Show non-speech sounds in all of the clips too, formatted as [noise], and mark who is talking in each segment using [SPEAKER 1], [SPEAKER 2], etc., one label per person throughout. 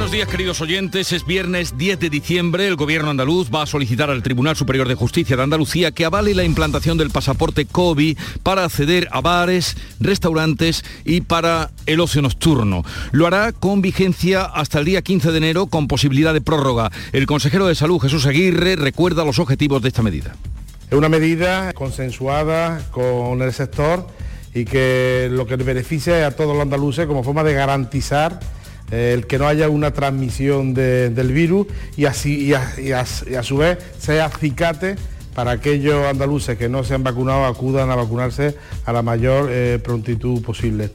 [SPEAKER 1] Buenos días queridos oyentes, es viernes 10 de diciembre, el gobierno andaluz va a solicitar al Tribunal Superior de Justicia de Andalucía que avale la implantación del pasaporte COVID para acceder a bares, restaurantes y para el ocio nocturno. Lo hará con vigencia hasta el día 15 de enero con posibilidad de prórroga. El consejero de Salud Jesús Aguirre recuerda los objetivos de esta medida.
[SPEAKER 2] Es una medida consensuada con el sector y que lo que beneficia a todos los andaluces como forma de garantizar el que no haya una transmisión del virus y, así, y a, su vez sea acicate para aquellos andaluces que no se han vacunado acudan a vacunarse a la mayor eh, prontitud posible.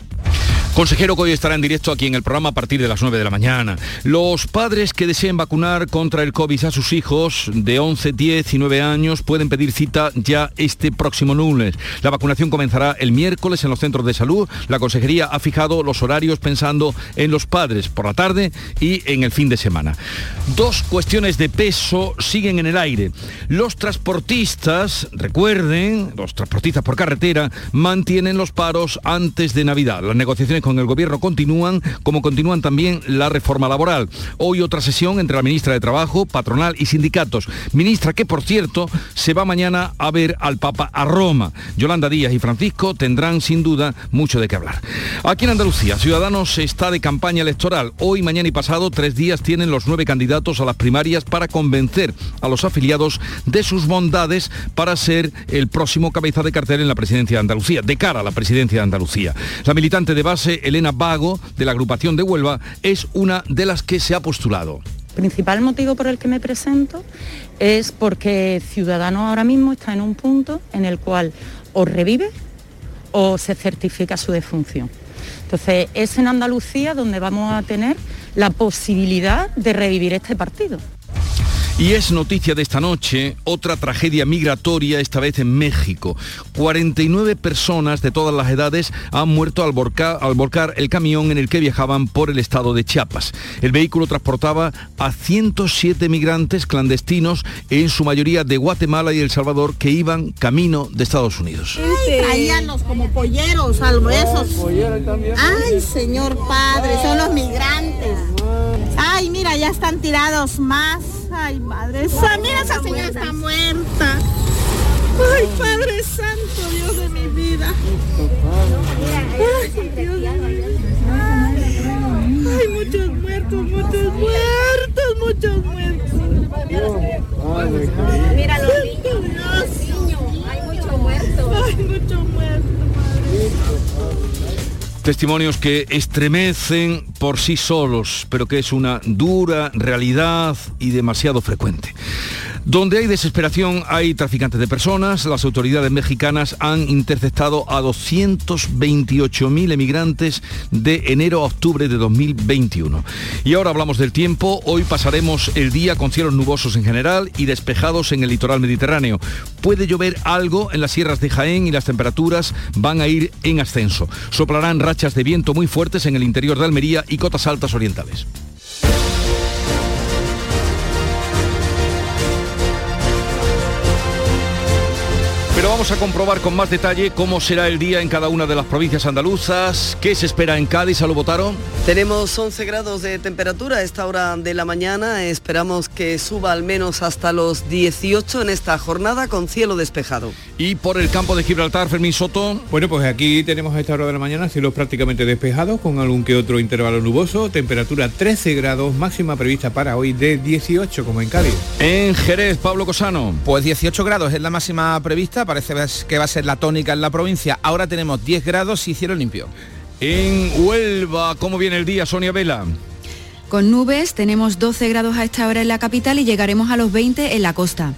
[SPEAKER 1] Consejero que hoy estará en directo aquí en el programa a partir de las 9 de la mañana. Los padres que deseen vacunar contra el COVID a sus hijos de 11, 10 y 9 años pueden pedir cita ya este próximo lunes. La vacunación comenzará el miércoles en los centros de salud. La consejería ha fijado los horarios pensando en los padres por la tarde y en el fin de semana. Dos cuestiones de peso siguen en el aire. Los transportistas, recuerden, los transportistas por carretera mantienen los paros antes de Navidad. Las negociaciones con el gobierno continúan, como continúan también la reforma laboral. Hoy otra sesión entre la ministra de Trabajo, patronal y sindicatos. Ministra que, por cierto, se va mañana a ver al Papa a Roma. Yolanda Díaz y Francisco tendrán sin duda mucho de qué hablar. Aquí en Andalucía, Ciudadanos está de campaña electoral. Hoy, mañana y pasado, tres días tienen los nueve candidatos a las primarias para convencer a los afiliados de sus bondades para ser el próximo cabeza de cartel en la presidencia de Andalucía, de cara a la presidencia de Andalucía. La militante de base Elena Vago, de la agrupación de Huelva, es una de las que se ha postulado.
[SPEAKER 3] El principal motivo por el que me presento es porque Ciudadanos ahora mismo está en un punto en el cual o revive o se certifica su defunción. Entonces es en Andalucía donde vamos a tener la posibilidad de revivir este partido.
[SPEAKER 1] Y es noticia de esta noche otra tragedia migratoria, esta vez en México. 49 personas de todas las edades han muerto al volcar, el camión en el que viajaban por el estado de Chiapas. El vehículo transportaba a 107 migrantes clandestinos, en su mayoría de Guatemala y El Salvador, que iban camino de Estados Unidos.
[SPEAKER 4] Traíanlos como polleros, al Ay, señor padre, son los migrantes. Ay, mira, ya están tirados más. Ay, madre mira, esa señora está muerta. Ay, Padre Santo, Dios de mi vida. Ay, muchos muertos, muchos muertos, muchos muertos.
[SPEAKER 5] Mira los niños. Hay muchos muertos.
[SPEAKER 4] Hay muchos muertos.
[SPEAKER 1] Testimonios que estremecen por sí solos, pero que es una dura realidad y demasiado frecuente. Donde hay desesperación hay traficantes de personas. Las autoridades mexicanas han interceptado a 228.000 emigrantes de enero a octubre de 2021. Y ahora hablamos del tiempo. Hoy pasaremos el día con cielos nubosos en general y despejados en el litoral mediterráneo. Puede llover algo en las sierras de Jaén y las temperaturas van a ir en ascenso. Soplarán de viento muy fuertes en el interior de Almería y cotas altas orientales. Vamos a comprobar con más detalle cómo será el día en cada una de las provincias andaluzas. ¿Qué se espera en Cádiz? ¿A lo votaron?
[SPEAKER 6] Tenemos 11 grados de temperatura a esta hora de la mañana. Esperamos que suba al menos hasta los 18 en esta jornada con cielo despejado.
[SPEAKER 1] ¿Y por el campo de Gibraltar, Fermín Soto?
[SPEAKER 7] Bueno, pues aquí tenemos a esta hora de la mañana cielos prácticamente despejados con algún que otro intervalo nuboso. Temperatura 13 grados, máxima prevista para hoy de 18 como en Cádiz.
[SPEAKER 1] En Jerez, Pablo Cosano.
[SPEAKER 8] Pues 18 grados es la máxima prevista parece que va a ser la tónica en la provincia. Ahora tenemos 10 grados y cielo limpio.
[SPEAKER 1] En Huelva, ¿cómo viene el día, Sonia Vela?
[SPEAKER 9] Con nubes, tenemos 12 grados a esta hora en la capital y llegaremos a los 20 en la costa.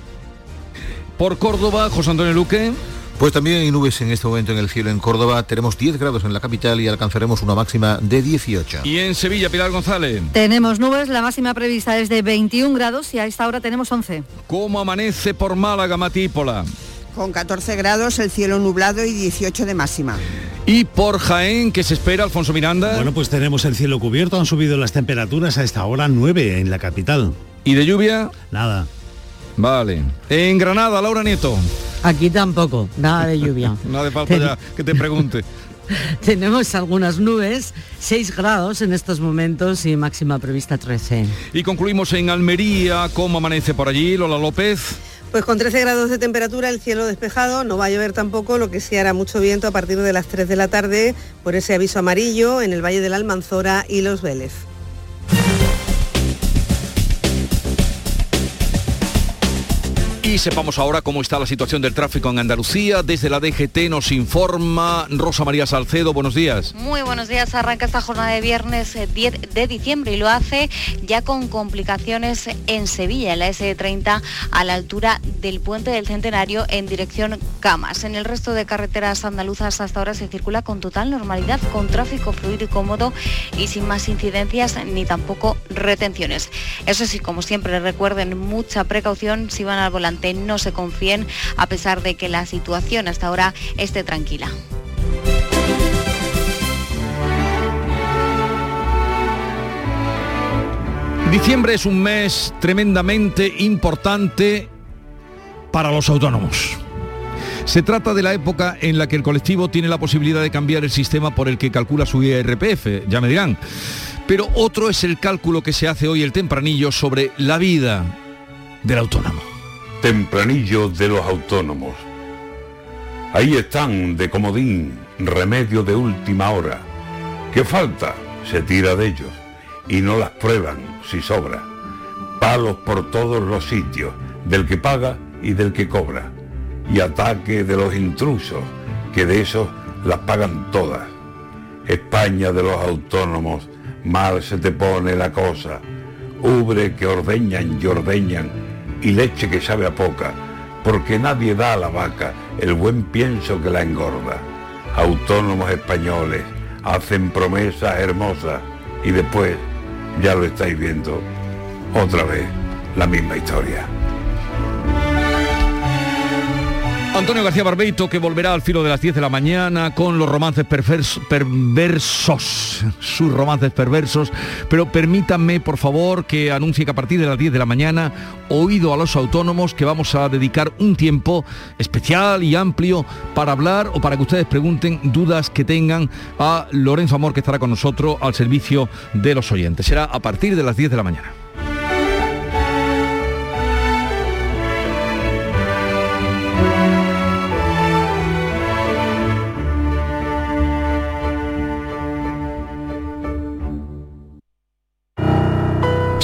[SPEAKER 1] Por Córdoba, José Antonio Luque.
[SPEAKER 10] Pues también hay nubes en este momento en el cielo en Córdoba. Tenemos 10 grados en la capital y alcanzaremos una máxima de 18.
[SPEAKER 1] Y en Sevilla, Pilar González.
[SPEAKER 11] Tenemos nubes, la máxima prevista es de 21 grados y a esta hora tenemos 11.
[SPEAKER 1] ¿Cómo amanece por Málaga, Matípola?
[SPEAKER 12] Con 14 grados, el cielo nublado y 18 de máxima.
[SPEAKER 1] Y por Jaén, ¿qué se espera, Alfonso Miranda?
[SPEAKER 13] Bueno, pues tenemos el cielo cubierto, han subido las temperaturas a esta hora 9 en la capital.
[SPEAKER 1] ¿Y de lluvia?
[SPEAKER 13] Nada.
[SPEAKER 1] Vale. En Granada, Laura Nieto.
[SPEAKER 14] Aquí tampoco, nada de lluvia. [laughs]
[SPEAKER 1] no hace falta ya que te pregunte. [laughs]
[SPEAKER 14] Tenemos algunas nubes, 6 grados en estos momentos y máxima prevista 13.
[SPEAKER 1] Y concluimos en Almería, ¿cómo amanece por allí, Lola López?
[SPEAKER 6] Pues con 13 grados de temperatura, el cielo despejado, no va a llover tampoco, lo que sí hará mucho viento a partir de las 3 de la tarde por ese aviso amarillo en el Valle de la Almanzora y Los Vélez.
[SPEAKER 1] Y sepamos ahora cómo está la situación del tráfico en Andalucía. Desde la DGT nos informa Rosa María Salcedo. Buenos días.
[SPEAKER 15] Muy buenos días. Arranca esta jornada de viernes 10 eh, de diciembre y lo hace ya con complicaciones en Sevilla, en la S30, a la altura del puente del Centenario en dirección Camas. En el resto de carreteras andaluzas hasta ahora se circula con total normalidad, con tráfico fluido y cómodo y sin más incidencias ni tampoco retenciones. Eso sí, como siempre, recuerden mucha precaución si van al volante no se confíen a pesar de que la situación hasta ahora esté tranquila.
[SPEAKER 1] Diciembre es un mes tremendamente importante para los autónomos. Se trata de la época en la que el colectivo tiene la posibilidad de cambiar el sistema por el que calcula su IRPF, ya me dirán. Pero otro es el cálculo que se hace hoy el tempranillo sobre la vida del autónomo.
[SPEAKER 16] Tempranillo de los autónomos. Ahí están, de comodín, remedio de última hora. ¿Qué falta? Se tira de ellos. Y no las prueban, si sobra. Palos por todos los sitios, del que paga y del que cobra. Y ataque de los intrusos, que de esos las pagan todas. España de los autónomos, mal se te pone la cosa. Ubre que ordeñan y ordeñan y leche que sabe a poca, porque nadie da a la vaca el buen pienso que la engorda. Autónomos españoles hacen promesas hermosas y después, ya lo estáis viendo, otra vez la misma historia.
[SPEAKER 1] Antonio García Barbeito que volverá al filo de las 10 de la mañana con los romances perversos, sus romances perversos, pero permítanme por favor que anuncie que a partir de las 10 de la mañana, oído a los autónomos, que vamos a dedicar un tiempo especial y amplio para hablar o para que ustedes pregunten dudas que tengan a Lorenzo Amor que estará con nosotros al servicio de los oyentes. Será a partir de las 10 de la mañana.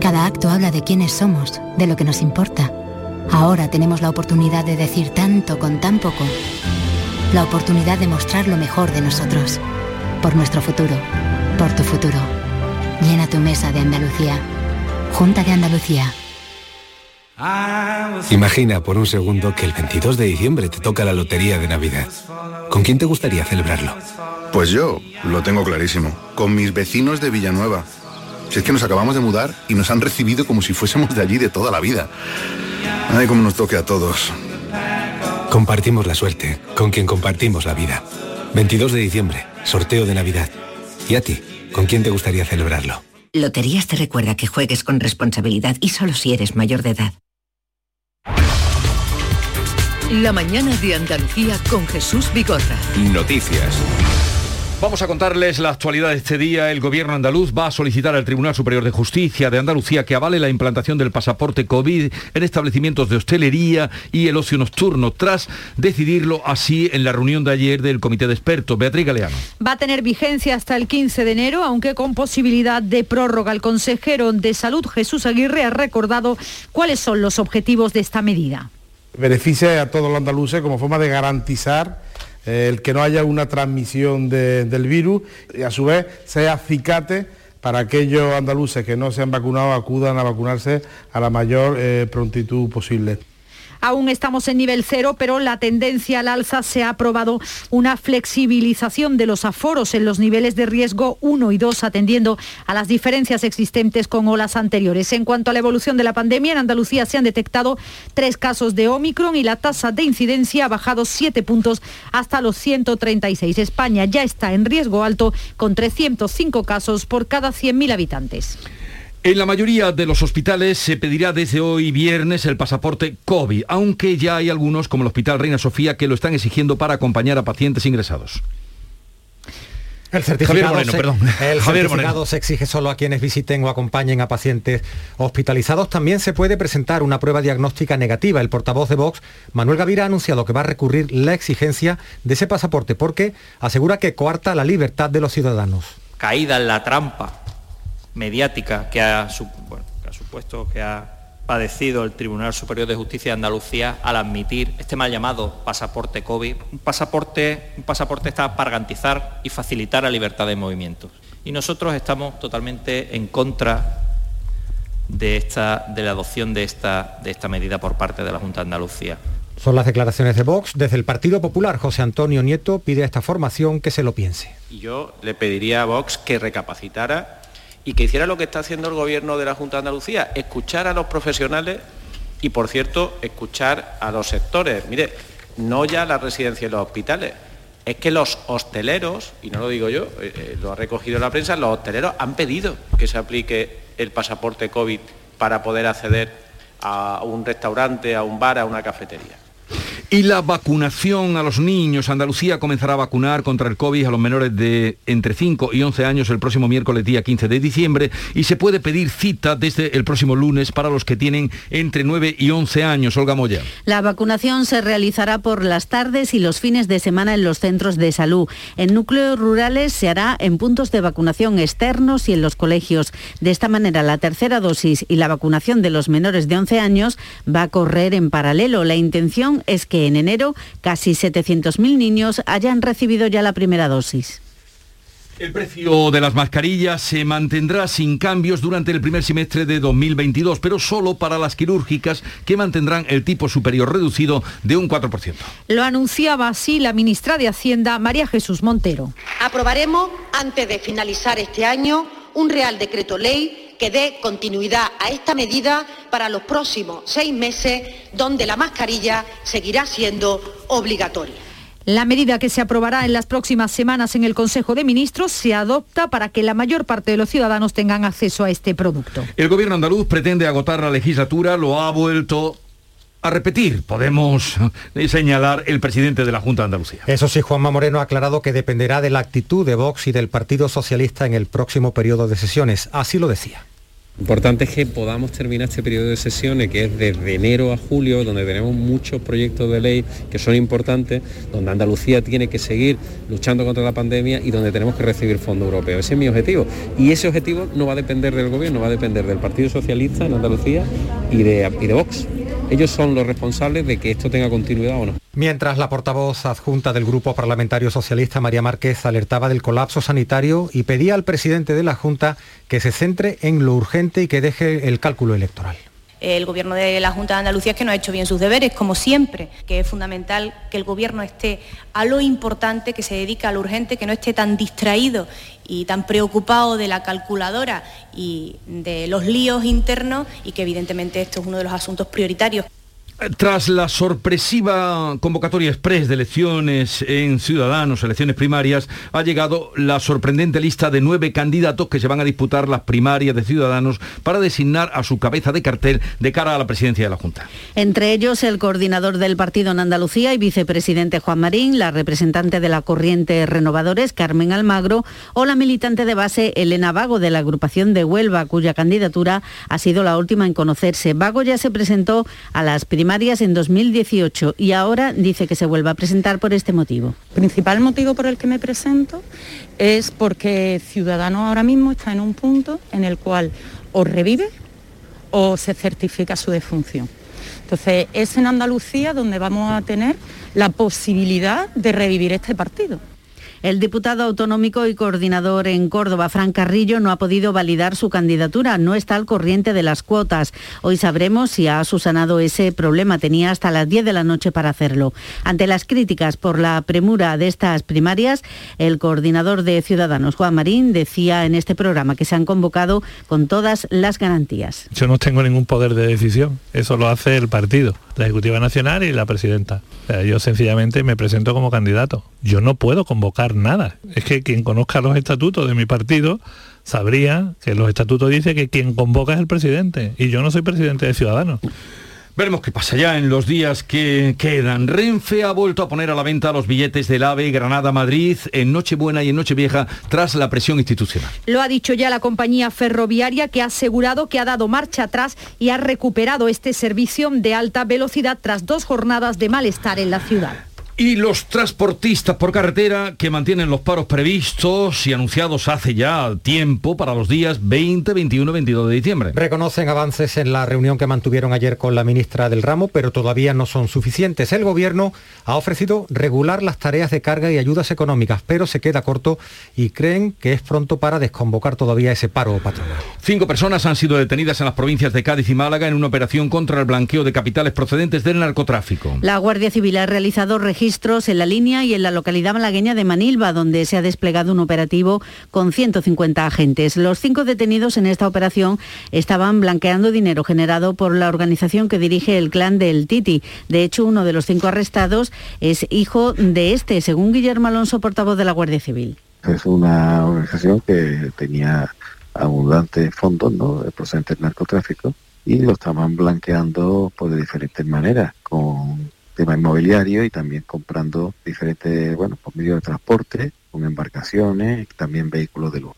[SPEAKER 17] cada acto habla de quiénes somos, de lo que nos importa. Ahora tenemos la oportunidad de decir tanto con tan poco. La oportunidad de mostrar lo mejor de nosotros. Por nuestro futuro. Por tu futuro. Llena tu mesa de Andalucía. Junta de Andalucía.
[SPEAKER 18] Imagina por un segundo que el 22 de diciembre te toca la lotería de Navidad.
[SPEAKER 19] ¿Con quién te gustaría celebrarlo?
[SPEAKER 20] Pues yo lo tengo clarísimo, con mis vecinos de Villanueva. Si es que nos acabamos de mudar y nos han recibido como si fuésemos de allí de toda la vida. Ay, cómo nos toque a todos.
[SPEAKER 19] Compartimos la suerte con quien compartimos la vida. 22 de diciembre, sorteo de Navidad. ¿Y a ti? ¿Con quién te gustaría celebrarlo?
[SPEAKER 21] Loterías te recuerda que juegues con responsabilidad y solo si eres mayor de edad.
[SPEAKER 22] La mañana de Andalucía con Jesús Bigorra.
[SPEAKER 23] Noticias.
[SPEAKER 1] Vamos a contarles la actualidad de este día. El gobierno andaluz va a solicitar al Tribunal Superior de Justicia de Andalucía que avale la implantación del pasaporte COVID en establecimientos de hostelería y el ocio nocturno, tras decidirlo así en la reunión de ayer del Comité de Expertos. Beatriz Galeano.
[SPEAKER 24] Va a tener vigencia hasta el 15 de enero, aunque con posibilidad de prórroga. El consejero de Salud, Jesús Aguirre, ha recordado cuáles son los objetivos de esta medida.
[SPEAKER 25] Beneficia a todos los andaluces como forma de garantizar el que no haya una transmisión de- del virus y a su vez sea acicate para aquellos andaluces que no se han vacunado acudan a vacunarse a la mayor eh, prontitud posible.
[SPEAKER 24] Aún estamos en nivel cero, pero la tendencia al alza se ha aprobado una flexibilización de los aforos en los niveles de riesgo 1 y 2, atendiendo a las diferencias existentes con olas anteriores. En cuanto a la evolución de la pandemia, en Andalucía se han detectado tres casos de Omicron y la tasa de incidencia ha bajado siete puntos hasta los 136. España ya está en riesgo alto con 305 casos por cada 100.000 habitantes.
[SPEAKER 1] En la mayoría de los hospitales se pedirá desde hoy viernes el pasaporte COVID, aunque ya hay algunos, como el Hospital Reina Sofía, que lo están exigiendo para acompañar a pacientes ingresados.
[SPEAKER 26] El certificado,
[SPEAKER 1] Moreno,
[SPEAKER 26] se,
[SPEAKER 1] perdón.
[SPEAKER 26] el
[SPEAKER 1] Javier
[SPEAKER 26] certificado
[SPEAKER 1] Moreno.
[SPEAKER 26] se exige solo a quienes visiten o acompañen a pacientes hospitalizados. También se puede presentar una prueba diagnóstica negativa. El portavoz de Vox, Manuel Gavira, ha anunciado que va a recurrir la exigencia de ese pasaporte porque asegura que coarta la libertad de los ciudadanos.
[SPEAKER 27] caída en la trampa mediática que ha, su- bueno, que ha supuesto que ha padecido el Tribunal Superior de Justicia de Andalucía al admitir este mal llamado pasaporte COVID. Un pasaporte, un pasaporte está para garantizar y facilitar la libertad de movimientos. Y nosotros estamos totalmente en contra de, esta, de la adopción de esta, de esta medida por parte de la Junta de Andalucía.
[SPEAKER 26] Son las declaraciones de Vox. Desde el Partido Popular, José Antonio Nieto pide a esta formación que se lo piense.
[SPEAKER 9] Y yo le pediría a Vox que recapacitara y que hiciera lo que está haciendo el gobierno de la Junta de Andalucía, escuchar a los profesionales y, por cierto, escuchar a los sectores. Mire, no ya la residencia y los hospitales, es que los hosteleros, y no lo digo yo, eh, eh, lo ha recogido la prensa, los hosteleros han pedido que se aplique el pasaporte COVID para poder acceder a un restaurante, a un bar, a una cafetería.
[SPEAKER 1] Y la vacunación a los niños. Andalucía comenzará a vacunar contra el COVID a los menores de entre 5 y 11 años el próximo miércoles día 15 de diciembre y se puede pedir cita desde el próximo lunes para los que tienen entre 9 y 11 años. Olga Moya.
[SPEAKER 28] La vacunación se realizará por las tardes y los fines de semana en los centros de salud. En núcleos rurales se hará en puntos de vacunación externos y en los colegios. De esta manera, la tercera dosis y la vacunación de los menores de 11 años va a correr en paralelo. La intención es que en enero casi 700.000 niños hayan recibido ya la primera dosis.
[SPEAKER 1] El precio de las mascarillas se mantendrá sin cambios durante el primer semestre de 2022, pero solo para las quirúrgicas que mantendrán el tipo superior reducido de un 4%.
[SPEAKER 24] Lo anunciaba así la ministra de Hacienda, María Jesús Montero.
[SPEAKER 29] Aprobaremos, antes de finalizar este año, un Real Decreto Ley que dé continuidad a esta medida para los próximos seis meses, donde la mascarilla seguirá siendo obligatoria.
[SPEAKER 24] La medida que se aprobará en las próximas semanas en el Consejo de Ministros se adopta para que la mayor parte de los ciudadanos tengan acceso a este producto.
[SPEAKER 1] El gobierno andaluz pretende agotar la legislatura, lo ha vuelto a repetir, podemos señalar el presidente de la Junta de Andalucía.
[SPEAKER 26] Eso sí, Juanma Moreno ha aclarado que dependerá de la actitud de Vox y del Partido Socialista en el próximo periodo de sesiones. Así lo decía.
[SPEAKER 30] Importante es que podamos terminar este periodo de sesiones, que es desde enero a julio, donde tenemos muchos proyectos de ley que son importantes, donde Andalucía tiene que seguir luchando contra la pandemia y donde tenemos que recibir fondos europeos. Ese es mi objetivo. Y ese objetivo no va a depender del gobierno, va a depender del Partido Socialista en Andalucía y de, y de Vox. Ellos son los responsables de que esto tenga continuidad o no.
[SPEAKER 26] Mientras la portavoz adjunta del Grupo Parlamentario Socialista, María Márquez, alertaba del colapso sanitario y pedía al presidente de la Junta que se centre en lo urgente y que deje el cálculo electoral.
[SPEAKER 31] el Gobierno de la Junta de Andalucía es que no ha hecho bien sus deberes, como siempre, que es fundamental que el Gobierno esté a lo importante, que se dedique a lo urgente, que no esté tan distraído y tan preocupado de la calculadora y de los líos internos y que evidentemente esto es uno de los asuntos prioritarios.
[SPEAKER 1] Tras la sorpresiva convocatoria express de elecciones en Ciudadanos, elecciones primarias, ha llegado la sorprendente lista de nueve candidatos que se van a disputar las primarias de Ciudadanos para designar a su cabeza de cartel de cara a la presidencia de la Junta.
[SPEAKER 28] Entre ellos el coordinador del partido en Andalucía y vicepresidente Juan Marín, la representante de la corriente Renovadores, Carmen Almagro, o la militante de base Elena Vago de la agrupación de Huelva, cuya candidatura ha sido la última en conocerse. Vago ya se presentó a las primarias en 2018 y ahora dice que se vuelve a presentar por este motivo.
[SPEAKER 3] El principal motivo por el que me presento es porque Ciudadanos ahora mismo está en un punto en el cual o revive o se certifica su defunción. Entonces es en Andalucía donde vamos a tener la posibilidad de revivir este partido.
[SPEAKER 28] El diputado autonómico y coordinador en Córdoba, Fran Carrillo, no ha podido validar su candidatura, no está al corriente de las cuotas. Hoy sabremos si ha susanado ese problema, tenía hasta las 10 de la noche para hacerlo. Ante las críticas por la premura de estas primarias, el coordinador de Ciudadanos, Juan Marín, decía en este programa que se han convocado con todas las garantías.
[SPEAKER 32] Yo no tengo ningún poder de decisión, eso lo hace el partido, la Ejecutiva Nacional y la Presidenta. yo sencillamente me presento como candidato. Yo no puedo convocar nada. Es que quien conozca los estatutos de mi partido sabría que los estatutos dicen que quien convoca es el presidente y yo no soy presidente de Ciudadanos.
[SPEAKER 1] Veremos qué pasa ya en los días que quedan. Renfe ha vuelto a poner a la venta los billetes del AVE Granada-Madrid en Nochebuena y en Nochevieja tras la presión institucional.
[SPEAKER 24] Lo ha dicho ya la compañía ferroviaria que ha asegurado que ha dado marcha atrás y ha recuperado este servicio de alta velocidad tras dos jornadas de malestar en la ciudad.
[SPEAKER 1] Y los transportistas por carretera que mantienen los paros previstos y anunciados hace ya tiempo para los días 20, 21, 22 de diciembre.
[SPEAKER 26] Reconocen avances en la reunión que mantuvieron ayer con la ministra del ramo, pero todavía no son suficientes. El gobierno ha ofrecido regular las tareas de carga y ayudas económicas, pero se queda corto y creen que es pronto para desconvocar todavía ese paro patronal.
[SPEAKER 1] Cinco personas han sido detenidas en las provincias de Cádiz y Málaga en una operación contra el blanqueo de capitales procedentes del narcotráfico.
[SPEAKER 28] La Guardia Civil ha realizado registros registros en la línea y en la localidad malagueña de Manilva, donde se ha desplegado un operativo con 150 agentes. Los cinco detenidos en esta operación estaban blanqueando dinero generado por la organización que dirige el clan del Titi. De hecho, uno de los cinco arrestados es hijo de este, según Guillermo Alonso, portavoz de la Guardia Civil.
[SPEAKER 33] Es una organización que tenía abundantes fondos ¿no? procedentes del narcotráfico y lo estaban blanqueando por de diferentes maneras, con tema inmobiliario y también comprando diferentes, bueno, por medio de transporte, con embarcaciones, también vehículos de luz.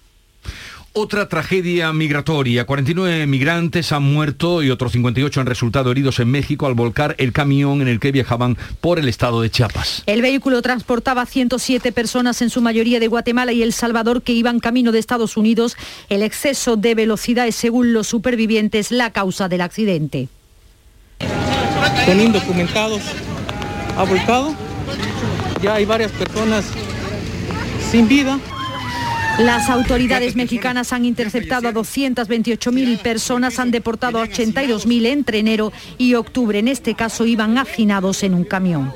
[SPEAKER 1] Otra tragedia migratoria. 49 migrantes han muerto y otros 58 han resultado heridos en México al volcar el camión en el que viajaban por el estado de Chiapas.
[SPEAKER 24] El vehículo transportaba 107 personas, en su mayoría de Guatemala y El Salvador, que iban camino de Estados Unidos. El exceso de velocidad es, según los supervivientes, la causa del accidente.
[SPEAKER 34] Son indocumentados, ha volcado. Ya hay varias personas sin vida.
[SPEAKER 24] Las autoridades mexicanas han interceptado a 228.000 personas, han deportado a 82.000 entre enero y octubre. En este caso iban hacinados en un camión.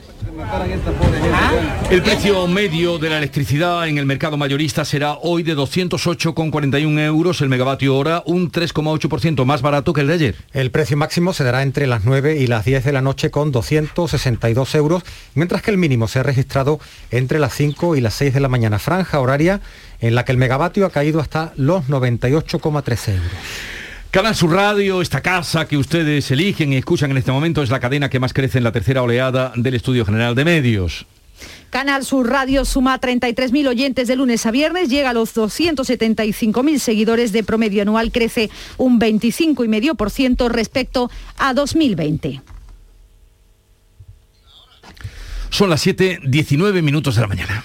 [SPEAKER 1] El precio medio de la electricidad en el mercado mayorista será hoy de 208,41 euros el megavatio hora, un 3,8% más barato que el de ayer.
[SPEAKER 26] El precio máximo se dará entre las 9 y las 10 de la noche con 262 euros, mientras que el mínimo se ha registrado entre las 5 y las 6 de la mañana, franja horaria en la que el megavatio ha caído hasta los 98,3 euros.
[SPEAKER 1] Canal Sur Radio, esta casa que ustedes eligen y escuchan en este momento, es la cadena que más crece en la tercera oleada del Estudio General de Medios.
[SPEAKER 24] Canal Sur Radio suma 33.000 oyentes de lunes a viernes, llega a los 275.000 seguidores de promedio anual, crece un 25,5% respecto a 2020.
[SPEAKER 1] Son las 7, 19 minutos de la mañana.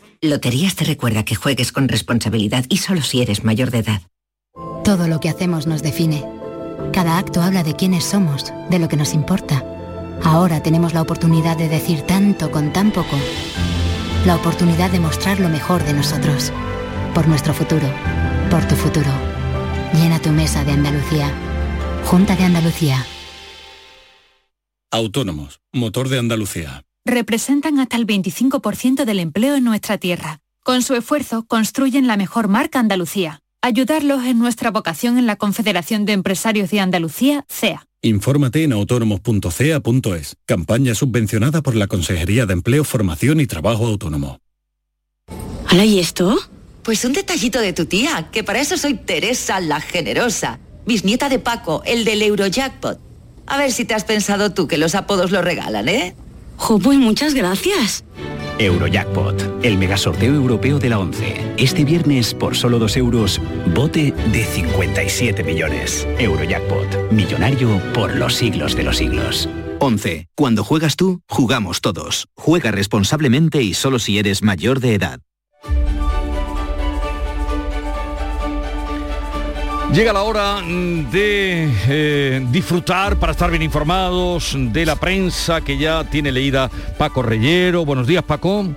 [SPEAKER 21] Loterías te recuerda que juegues con responsabilidad y solo si eres mayor de edad.
[SPEAKER 35] Todo lo que hacemos nos define. Cada acto habla de quiénes somos, de lo que nos importa. Ahora tenemos la oportunidad de decir tanto con tan poco. La oportunidad de mostrar lo mejor de nosotros. Por nuestro futuro. Por tu futuro. Llena tu mesa de Andalucía. Junta de Andalucía.
[SPEAKER 36] Autónomos, motor de Andalucía
[SPEAKER 37] representan hasta el 25% del empleo en nuestra tierra. Con su esfuerzo construyen la mejor marca Andalucía. Ayudarlos es nuestra vocación en la Confederación de Empresarios de Andalucía, CEA.
[SPEAKER 36] Infórmate en autónomos.cea.es. Campaña subvencionada por la Consejería de Empleo, Formación y Trabajo Autónomo.
[SPEAKER 38] ¿Hola y esto? Pues un detallito de tu tía, que para eso soy Teresa la Generosa, bisnieta de Paco, el del Eurojackpot. A ver si te has pensado tú que los apodos lo regalan, ¿eh? Jo, pues muchas gracias.
[SPEAKER 39] Eurojackpot, el megasorteo europeo de la 11. Este viernes, por solo 2 euros, bote de 57 millones. Eurojackpot, millonario por los siglos de los siglos.
[SPEAKER 40] 11. Cuando juegas tú, jugamos todos. Juega responsablemente y solo si eres mayor de edad.
[SPEAKER 1] Llega la hora mm, de eh, disfrutar para estar bien informados de la prensa que ya tiene leída Paco Reyero. Buenos días, Paco.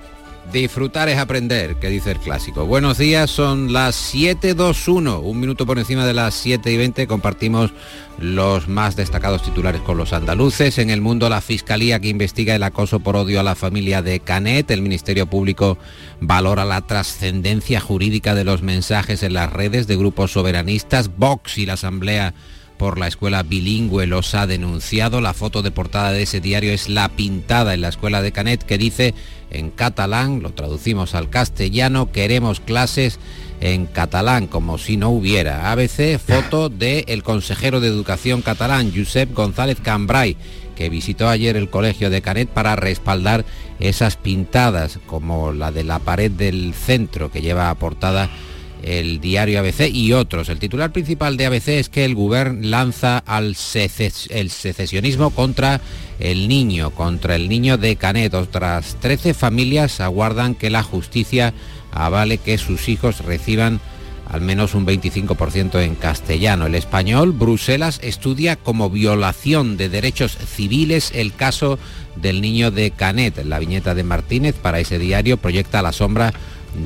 [SPEAKER 41] Disfrutar es aprender, que dice el clásico. Buenos días, son las 7.21, un minuto por encima de las 7 y 20. Compartimos los más destacados titulares con los andaluces. En el mundo, la Fiscalía que investiga el acoso por odio a la familia de Canet. El Ministerio Público valora la trascendencia jurídica de los mensajes en las redes de grupos soberanistas. Vox y la Asamblea por la escuela bilingüe los ha denunciado. La foto de portada de ese diario es la pintada en la escuela de Canet que dice en catalán, lo traducimos al castellano, queremos clases en catalán, como si no hubiera. ABC, foto [laughs] del el consejero de Educación catalán, Josep González Cambrai, que visitó ayer el colegio de Canet para respaldar esas pintadas, como la de la pared del centro que lleva a portada el diario ABC y otros. El titular principal de ABC es que el gobierno lanza al el secesionismo contra el niño, contra el niño de Canet. Otras 13 familias aguardan que la justicia avale que sus hijos reciban al menos un 25% en castellano. El español, Bruselas, estudia como violación de derechos civiles el caso del niño de Canet. La viñeta de Martínez para ese diario proyecta la sombra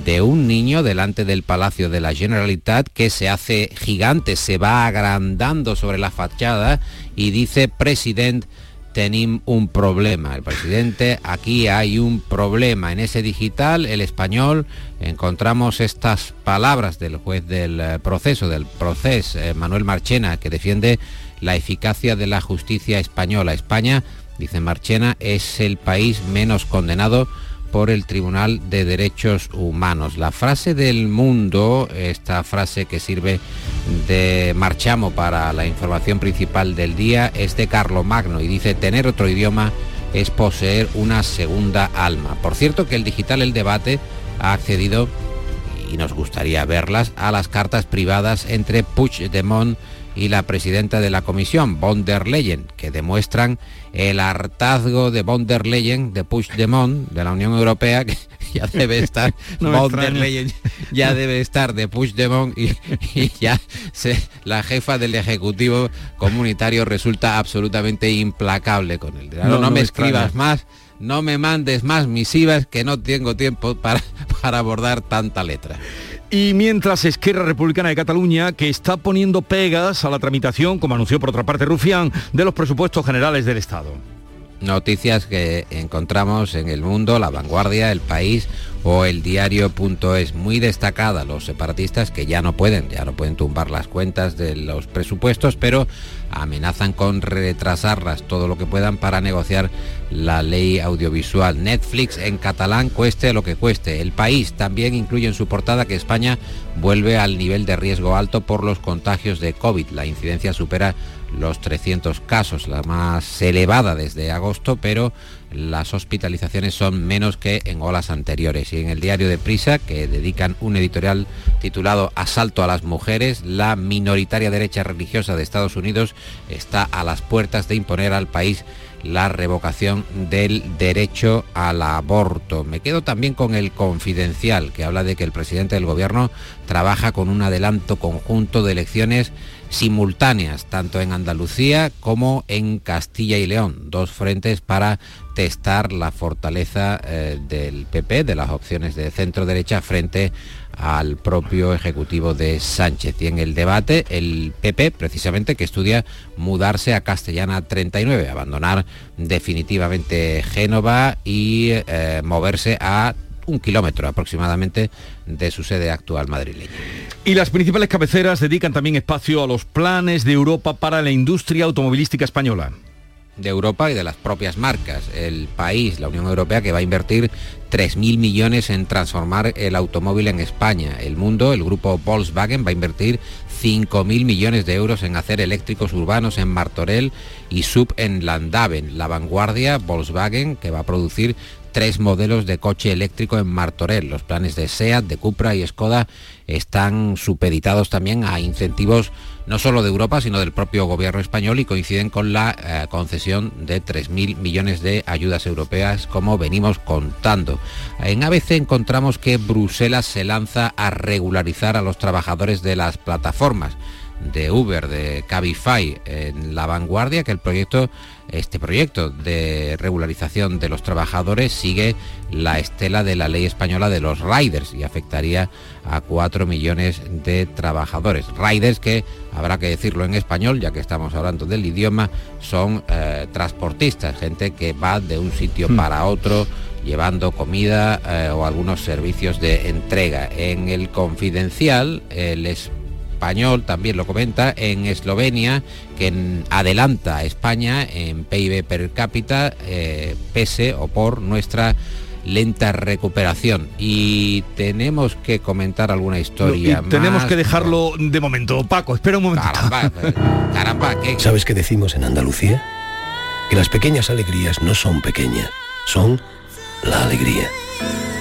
[SPEAKER 41] de un niño delante del Palacio de la Generalitat que se hace gigante, se va agrandando sobre la fachada y dice, presidente, tenemos un problema. El presidente, aquí hay un problema. En ese digital, el español, encontramos estas palabras del juez del eh, proceso, del proceso, eh, Manuel Marchena, que defiende la eficacia de la justicia española. España, dice Marchena, es el país menos condenado por el Tribunal de Derechos Humanos. La frase del mundo, esta frase que sirve de marchamo para la información principal del día, es de Carlo Magno y dice tener otro idioma es poseer una segunda alma. Por cierto que el digital El Debate ha accedido, y nos gustaría verlas, a las cartas privadas entre Puigdemont y la presidenta de la comisión, von der Leyen, que demuestran el hartazgo de von der Leyen, de Puigdemont, de la Unión Europea, que [laughs] ya debe estar, [laughs] von der Leyen ya debe estar de Puigdemont y, y ya se, la jefa del Ejecutivo Comunitario resulta absolutamente implacable con él. No, no, me escribas más no me mandes más misivas que no tengo tiempo para, [laughs] para abordar tanta letra.
[SPEAKER 1] Y mientras Esquerra Republicana de Cataluña, que está poniendo pegas a la tramitación, como anunció por otra parte Rufián, de los presupuestos generales del Estado.
[SPEAKER 41] Noticias que encontramos en El Mundo, La Vanguardia, El País o El Diario.es. Muy destacada los separatistas que ya no pueden, ya no pueden tumbar las cuentas de los presupuestos, pero amenazan con retrasarlas todo lo que puedan para negociar la ley audiovisual. Netflix en catalán cueste lo que cueste. El país también incluye en su portada que España vuelve al nivel de riesgo alto por los contagios de COVID. La incidencia supera los 300 casos, la más elevada desde agosto, pero las hospitalizaciones son menos que en olas anteriores. Y en el diario de Prisa, que dedican un editorial titulado Asalto a las mujeres, la minoritaria derecha religiosa de Estados Unidos está a las puertas de imponer al país la revocación del derecho al aborto. Me quedo también con el confidencial, que habla de que el presidente del gobierno trabaja con un adelanto conjunto de elecciones simultáneas, tanto en Andalucía como en Castilla y León, dos frentes para testar la fortaleza eh, del PP, de las opciones de centro derecha frente al propio ejecutivo de Sánchez. Y en el debate, el PP, precisamente, que estudia mudarse a Castellana 39, abandonar definitivamente Génova y eh, moverse a un kilómetro aproximadamente de su sede actual madrileña.
[SPEAKER 1] Y las principales cabeceras dedican también espacio a los planes de Europa para la industria automovilística española
[SPEAKER 41] de Europa y de las propias marcas. El país, la Unión Europea, que va a invertir 3.000 millones en transformar el automóvil en España. El mundo, el grupo Volkswagen, va a invertir 5.000 millones de euros en hacer eléctricos urbanos en Martorell y Sub en Landaven. La vanguardia, Volkswagen, que va a producir tres modelos de coche eléctrico en Martorell. Los planes de SEAT, de Cupra y Skoda están supeditados también a incentivos no solo de Europa, sino del propio gobierno español y coinciden con la eh, concesión de 3.000 millones de ayudas europeas, como venimos contando. En ABC encontramos que Bruselas se lanza a regularizar a los trabajadores de las plataformas de Uber, de Cabify, en la vanguardia, que el proyecto, este proyecto de regularización de los trabajadores sigue la estela de la ley española de los riders y afectaría a 4 millones de trabajadores. Riders que, habrá que decirlo en español, ya que estamos hablando del idioma, son eh, transportistas, gente que va de un sitio hmm. para otro llevando comida eh, o algunos servicios de entrega. En el confidencial, el español también lo comenta, en Eslovenia, que adelanta a España en PIB per cápita, eh, pese o por nuestra lenta recuperación. Y tenemos que comentar alguna historia
[SPEAKER 1] tenemos que dejarlo de momento. Paco espera un momento
[SPEAKER 41] caramba, [laughs] caramba
[SPEAKER 18] ¿sabes qué decimos en Andalucía? que las pequeñas alegrías no son pequeñas son la alegría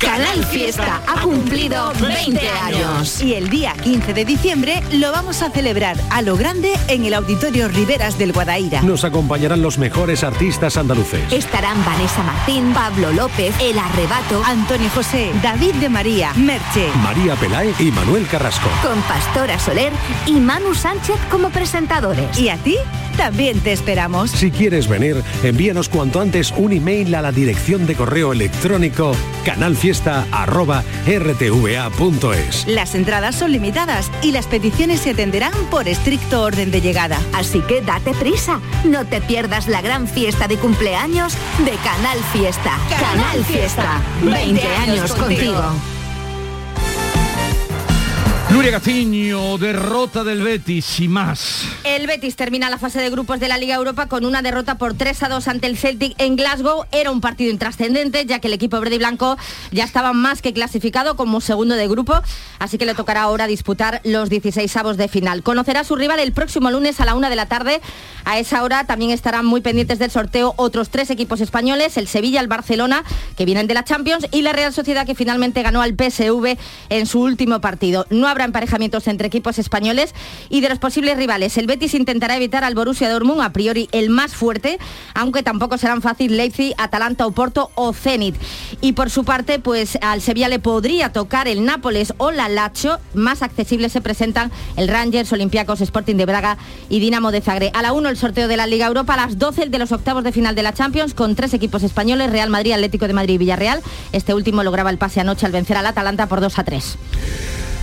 [SPEAKER 42] Canal Fiesta ha cumplido 20 años. Y el día 15 de diciembre lo vamos a celebrar a lo grande en el Auditorio Riveras del Guadaira.
[SPEAKER 43] Nos acompañarán los mejores artistas andaluces.
[SPEAKER 42] Estarán Vanessa Martín, Pablo López, El Arrebato, Antonio José, David de María, Merche,
[SPEAKER 43] María Pelae y Manuel Carrasco.
[SPEAKER 42] Con Pastora Soler y Manu Sánchez como presentadores. ¿Y a ti? También te esperamos.
[SPEAKER 43] Si quieres venir, envíanos cuanto antes un email a la dirección de correo electrónico canalfiesta.rtva.es.
[SPEAKER 42] Las entradas son limitadas y las peticiones se atenderán por estricto orden de llegada. Así que date prisa, no te pierdas la gran fiesta de cumpleaños de Canal Fiesta. Canal, Fiesta, 20 años contigo.
[SPEAKER 1] Nuria Gaciño, derrota del Betis y más.
[SPEAKER 4] El Betis termina la fase de grupos de la Liga Europa con una derrota por 3 a 2 ante el Celtic en Glasgow. Era un partido intrascendente ya que el equipo verde y blanco ya estaba más que clasificado como segundo de grupo, así que le tocará ahora disputar los 16 avos de final. Conocerá a su rival el próximo lunes a la una de la tarde. A esa hora también estarán muy pendientes del sorteo otros tres equipos españoles, el Sevilla, el Barcelona, que vienen de la Champions, y la Real Sociedad que finalmente ganó al PSV en su último partido. No habrá emparejamientos entre equipos españoles y de los posibles rivales. El Betis intentará evitar al Borussia Dortmund, a priori el más fuerte, aunque tampoco serán fácil Leipzig, Atalanta, Oporto o Zenit. Y por su parte, pues al Sevilla le podría tocar el Nápoles o la Lazio. Más accesibles se presentan el Rangers, Olympiacos, Sporting de Braga y Dinamo de Zagreb. A la 1 el sorteo de la Liga Europa, a las 12 el de los octavos de final de la Champions con tres equipos españoles, Real Madrid, Atlético de Madrid y Villarreal. Este último lograba el pase anoche al vencer al Atalanta por 2 a 3.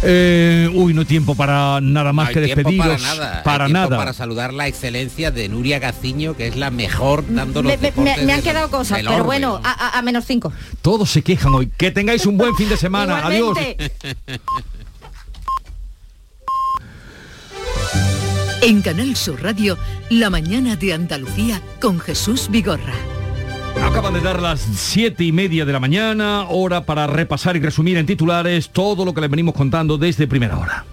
[SPEAKER 1] Eh, uy, no hay tiempo para nada más
[SPEAKER 41] Hay
[SPEAKER 1] que
[SPEAKER 41] tiempo
[SPEAKER 1] despediros.
[SPEAKER 41] Para nada.
[SPEAKER 1] Para
[SPEAKER 41] Hay tiempo
[SPEAKER 1] nada.
[SPEAKER 41] Para saludar la excelencia de Nuria Gaciño, que es la mejor dando los
[SPEAKER 4] Me, han quedado cosas, pero bueno, a, a- menos 5.
[SPEAKER 1] Todos se quejan hoy. Que tengáis un buen fin de semana. [laughs] Adiós.
[SPEAKER 42] En Canal Sur Radio, La mañana de Andalucía con Jesús Vigorra.
[SPEAKER 1] Acaban de dar las siete y media de la mañana, hora para repasar y resumir en titulares todo lo que les venimos contando desde primera hora.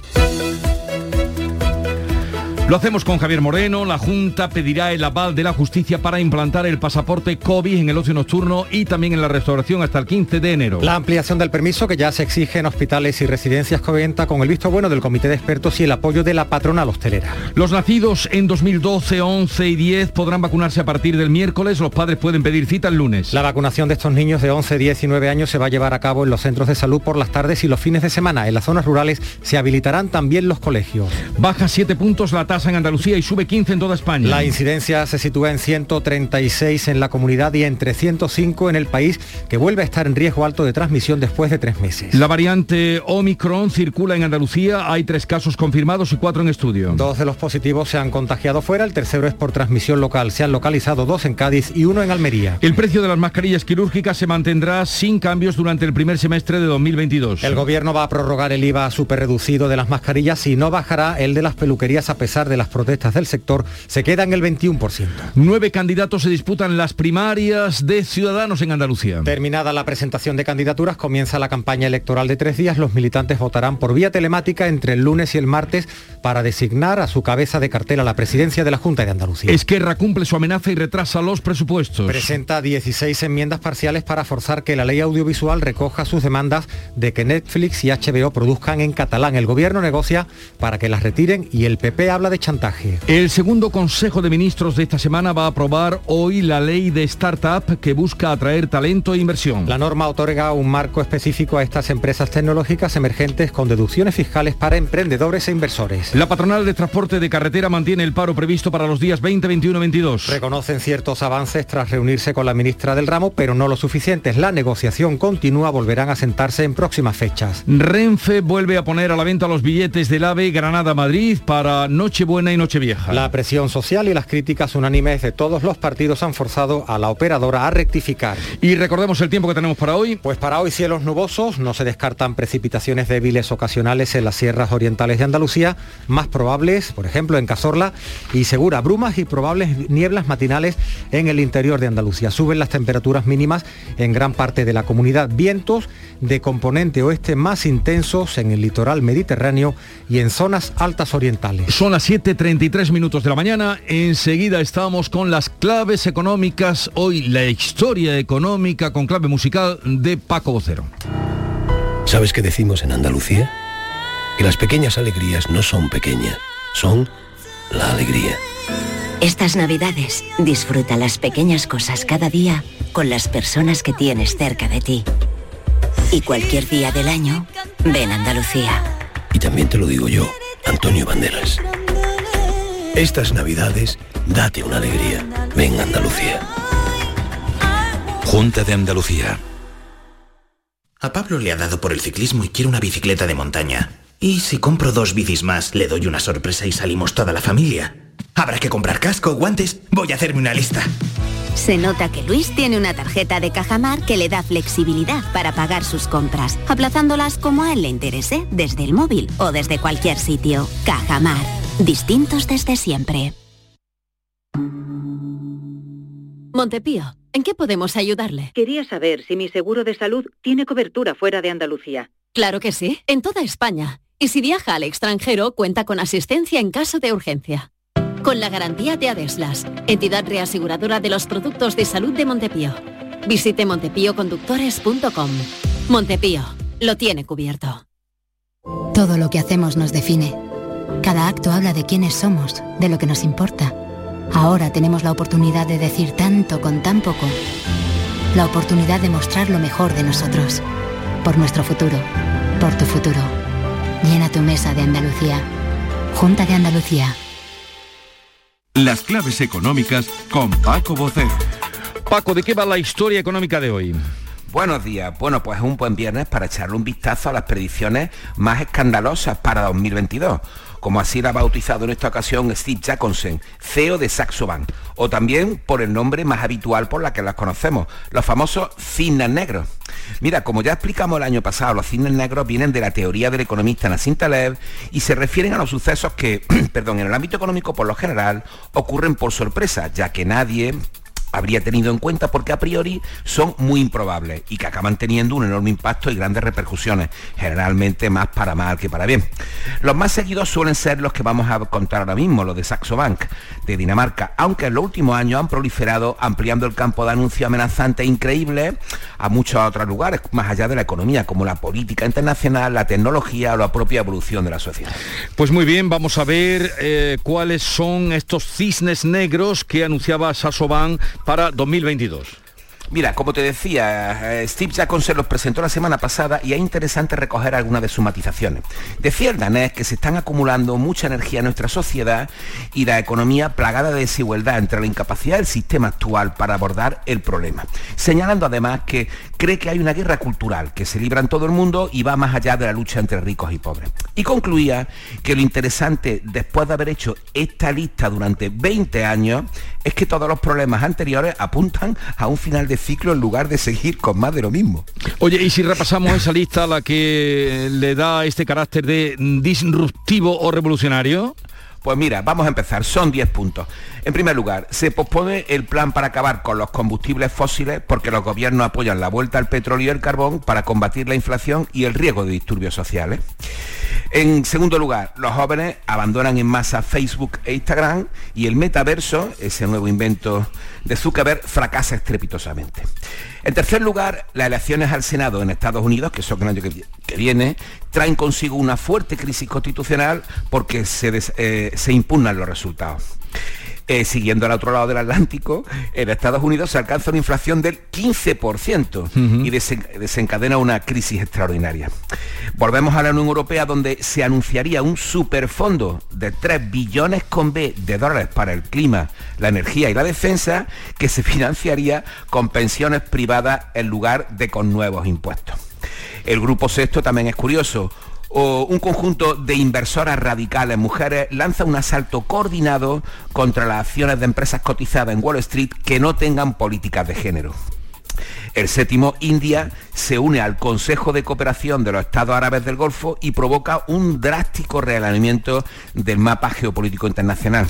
[SPEAKER 1] Lo hacemos con Javier Moreno. La Junta pedirá el aval de la justicia para implantar el pasaporte COVID en el ocio nocturno y también en la restauración hasta el 15 de enero.
[SPEAKER 26] La ampliación del permiso que ya se exige en hospitales y residencias cuenta con el visto bueno del comité de expertos y el apoyo de la patronal hostelera.
[SPEAKER 1] Los nacidos en 2012, 11 y 10 podrán vacunarse a partir del miércoles. Los padres pueden pedir cita el lunes.
[SPEAKER 26] La vacunación de estos niños de 11, 10 y 9 años se va a llevar a cabo en los centros de salud por las tardes y los fines de semana. En las zonas rurales se habilitarán también los colegios.
[SPEAKER 1] Baja 7 puntos la tasa en Andalucía y sube 15 en toda España.
[SPEAKER 26] La incidencia se sitúa en 136 en la comunidad y entre 105 en el país, que vuelve a estar en riesgo alto de transmisión después de tres meses.
[SPEAKER 1] La variante Omicron circula en Andalucía. Hay tres casos confirmados y cuatro en estudio.
[SPEAKER 26] Dos de los positivos se han contagiado fuera, el tercero es por transmisión local. Se han localizado dos en Cádiz y uno en Almería.
[SPEAKER 1] El precio de las mascarillas quirúrgicas se mantendrá sin cambios durante el primer semestre de 2022.
[SPEAKER 26] El gobierno va a prorrogar el IVA super reducido de las mascarillas y no bajará el de las peluquerías a pesar de las protestas del sector. Se queda en el 21%.
[SPEAKER 1] Nueve candidatos se disputan las primarias de Ciudadanos en Andalucía.
[SPEAKER 26] Terminada la presentación de candidaturas, comienza la campaña electoral de tres días. Los militantes votarán por vía telemática entre el lunes y el martes para designar a su cabeza de cartel a la presidencia de la Junta de Andalucía.
[SPEAKER 1] Esquerra cumple su amenaza y retrasa los presupuestos.
[SPEAKER 26] Presenta 16 enmiendas parciales para forzar que la ley audiovisual recoja sus demandas de que Netflix y HBO produzcan en catalán. El gobierno negocia para que las retiren y el PP habla de chantaje.
[SPEAKER 1] El segundo Consejo de Ministros de esta semana va a aprobar hoy la ley de startup que busca atraer talento e inversión.
[SPEAKER 26] La norma otorga un marco específico a estas empresas tecnológicas emergentes con deducciones fiscales para emprendedores e inversores.
[SPEAKER 1] La patronal de transporte de carretera mantiene el paro previsto para los días 20, 21 22.
[SPEAKER 26] Reconocen ciertos avances tras reunirse con la ministra del ramo, pero no lo suficientes. La negociación continúa, volverán a sentarse en próximas fechas.
[SPEAKER 1] Renfe vuelve a poner a la venta los billetes del AVE Granada-Madrid para Nochebuena y Nochevieja.
[SPEAKER 26] La presión social y las críticas unánimes de todos los partidos han forzado a la operadora a rectificar.
[SPEAKER 1] Y recordemos el tiempo que tenemos para hoy.
[SPEAKER 26] Pues para hoy cielos nubosos, no se descartan precipitaciones débiles ocasionales en las sierras orientales de Andalucía, más probables, por ejemplo, en Cazorla y Segura, brumas y probables nieblas matinales en el interior de Andalucía. Suben las temperaturas mínimas en gran parte de la comunidad, vientos de componente oeste más intensos en el litoral mediterráneo y en zonas altas orientales.
[SPEAKER 1] Son las 7.33 minutos de la mañana. Enseguida estamos con las claves económicas. Hoy la historia económica con clave musical de Paco Vocero.
[SPEAKER 18] ¿Sabes qué decimos en Andalucía? Que las pequeñas alegrías no son pequeñas, son la alegría.
[SPEAKER 21] Estas navidades disfruta las pequeñas cosas cada día con las personas que tienes cerca de ti. Y cualquier día del año, ven Andalucía.
[SPEAKER 18] Y también te lo digo yo, Antonio Banderas. Estas navidades, date una alegría. Ven Andalucía.
[SPEAKER 44] Junta de Andalucía.
[SPEAKER 38] A Pablo le ha dado por el ciclismo y quiere una bicicleta de montaña. Y si compro dos bicis más, le doy una sorpresa y salimos toda la familia. Habrá que comprar casco, guantes. Voy a hacerme una lista.
[SPEAKER 45] Se nota que Luis tiene una tarjeta de Cajamar que le da flexibilidad para pagar sus compras, aplazándolas como a él le interese, desde el móvil o desde cualquier sitio. Cajamar, distintos desde siempre.
[SPEAKER 46] Montepío, ¿en qué podemos ayudarle?
[SPEAKER 47] Quería saber si mi seguro de salud tiene cobertura fuera de Andalucía.
[SPEAKER 46] Claro que sí, en toda España. Y si viaja al extranjero, cuenta con asistencia en caso de urgencia. Con la garantía de Adeslas, entidad reaseguradora de los productos de salud de Montepío. Visite montepíoconductores.com. Montepío, lo tiene cubierto.
[SPEAKER 35] Todo lo que hacemos nos define. Cada acto habla de quiénes somos, de lo que nos importa. Ahora tenemos la oportunidad de decir tanto con tan poco. La oportunidad de mostrar lo mejor de nosotros. Por nuestro futuro. Por tu futuro. Llena tu mesa de Andalucía. Junta de Andalucía.
[SPEAKER 48] Las claves económicas con Paco Bocero.
[SPEAKER 1] Paco, ¿de qué va la historia económica de hoy?
[SPEAKER 49] Buenos días. Bueno, pues es un buen viernes para echarle un vistazo a las predicciones más escandalosas para 2022 como así la ha bautizado en esta ocasión Steve Jacobsen, CEO de Saxo Bank, o también por el nombre más habitual por la que las conocemos, los famosos cisnes negros. Mira, como ya explicamos el año pasado, los cisnes negros vienen de la teoría del economista Nassim Taleb y se refieren a los sucesos que, [clears throat] perdón, en el ámbito económico por lo general ocurren por sorpresa, ya que nadie habría tenido en cuenta porque a priori son muy improbables y que acaban teniendo un enorme impacto y grandes repercusiones, generalmente más para mal que para bien. Los más seguidos suelen ser los que vamos a contar ahora mismo, los de Saxo Bank, de Dinamarca, aunque en los últimos años han proliferado ampliando el campo de anuncios amenazantes increíbles a muchos otros lugares, más allá de la economía, como la política internacional, la tecnología o la propia evolución de la sociedad.
[SPEAKER 1] Pues muy bien, vamos a ver eh, cuáles son estos cisnes negros que anunciaba Saxo Bank para 2022.
[SPEAKER 49] Mira, como te decía, eh, Steve Jacobs se los presentó la semana pasada y es interesante recoger algunas de sus matizaciones. Decía el danés que se están acumulando mucha energía en nuestra sociedad y la economía plagada de desigualdad entre la incapacidad del sistema actual para abordar el problema. Señalando además que cree que hay una guerra cultural que se libra en todo el mundo y va más allá de la lucha entre ricos y pobres. Y concluía que lo interesante después de haber hecho esta lista durante 20 años es que todos los problemas anteriores apuntan a un final de ciclo en lugar de seguir con más de lo mismo.
[SPEAKER 1] Oye, y si repasamos esa lista, la que le da este carácter de disruptivo o revolucionario.
[SPEAKER 49] Pues mira, vamos a empezar. Son 10 puntos. En primer lugar, se pospone el plan para acabar con los combustibles fósiles porque los gobiernos apoyan la vuelta al petróleo y el carbón para combatir la inflación y el riesgo de disturbios sociales. En segundo lugar, los jóvenes abandonan en masa Facebook e Instagram y el metaverso, ese nuevo invento de Zuckerberg, fracasa estrepitosamente. En tercer lugar, las elecciones al Senado en Estados Unidos, que son el año que, viene, traen consigo una fuerte crisis constitucional porque se, eh, se impugnan los resultados. Eh, siguiendo al otro lado del Atlántico, en Estados Unidos se alcanza una inflación del 15% y desencadena una crisis extraordinaria. Volvemos a la Unión Europea donde se anunciaría un superfondo de 3 billones con B de dólares para el clima, la energía y la defensa que se financiaría con pensiones privadas en lugar de con nuevos impuestos. El grupo sexto también es curioso o un conjunto de inversoras radicales mujeres lanza un asalto coordinado contra las acciones de empresas cotizadas en Wall Street que no tengan políticas de género. El séptimo, India, se une al Consejo de Cooperación de los Estados Árabes del Golfo y provoca un drástico realineamiento del mapa geopolítico internacional.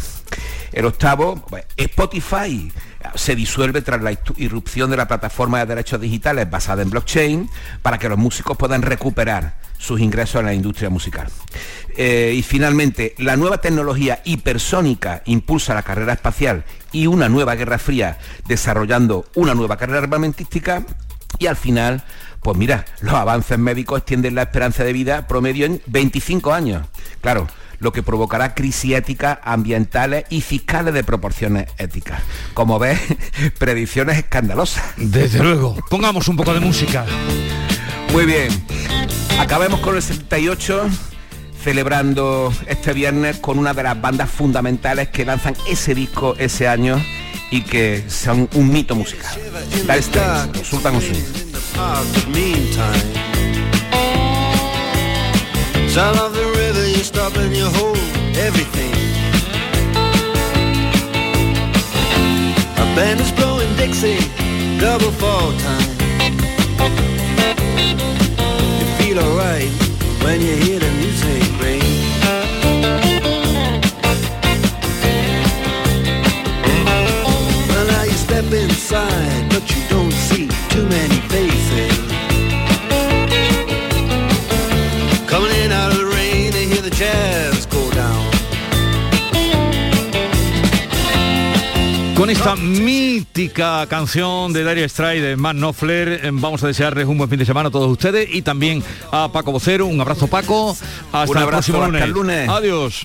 [SPEAKER 49] El octavo, pues, Spotify se disuelve tras la irrupción de la plataforma de derechos digitales basada en blockchain para que los músicos puedan recuperar sus ingresos en la industria musical. Eh, y finalmente, la nueva tecnología hipersónica impulsa la carrera espacial y una nueva guerra fría desarrollando una nueva carrera armamentística y al final, pues mira, los avances médicos extienden la esperanza de vida promedio en 25 años. Claro, lo que provocará crisis éticas, ambientales y fiscales de proporciones éticas. Como ves, [laughs] predicciones escandalosas.
[SPEAKER 1] Desde luego. Pongamos un poco de música.
[SPEAKER 49] Muy bien. Acabemos con el 78 celebrando este viernes con una de las bandas fundamentales que lanzan ese disco ese año y que son un mito musical. Feel alright when you hear the music ring. Well, now you step inside, but you don't see too many faces.
[SPEAKER 1] Con esta mítica canción de Dario Stray de Matt Knopfler, eh, vamos a desearles un buen fin de semana a todos ustedes y también a Paco Vocero. Un abrazo, Paco. Hasta
[SPEAKER 49] Un
[SPEAKER 1] el próximo
[SPEAKER 49] hasta
[SPEAKER 1] lunes.
[SPEAKER 49] el lunes.
[SPEAKER 1] Adiós.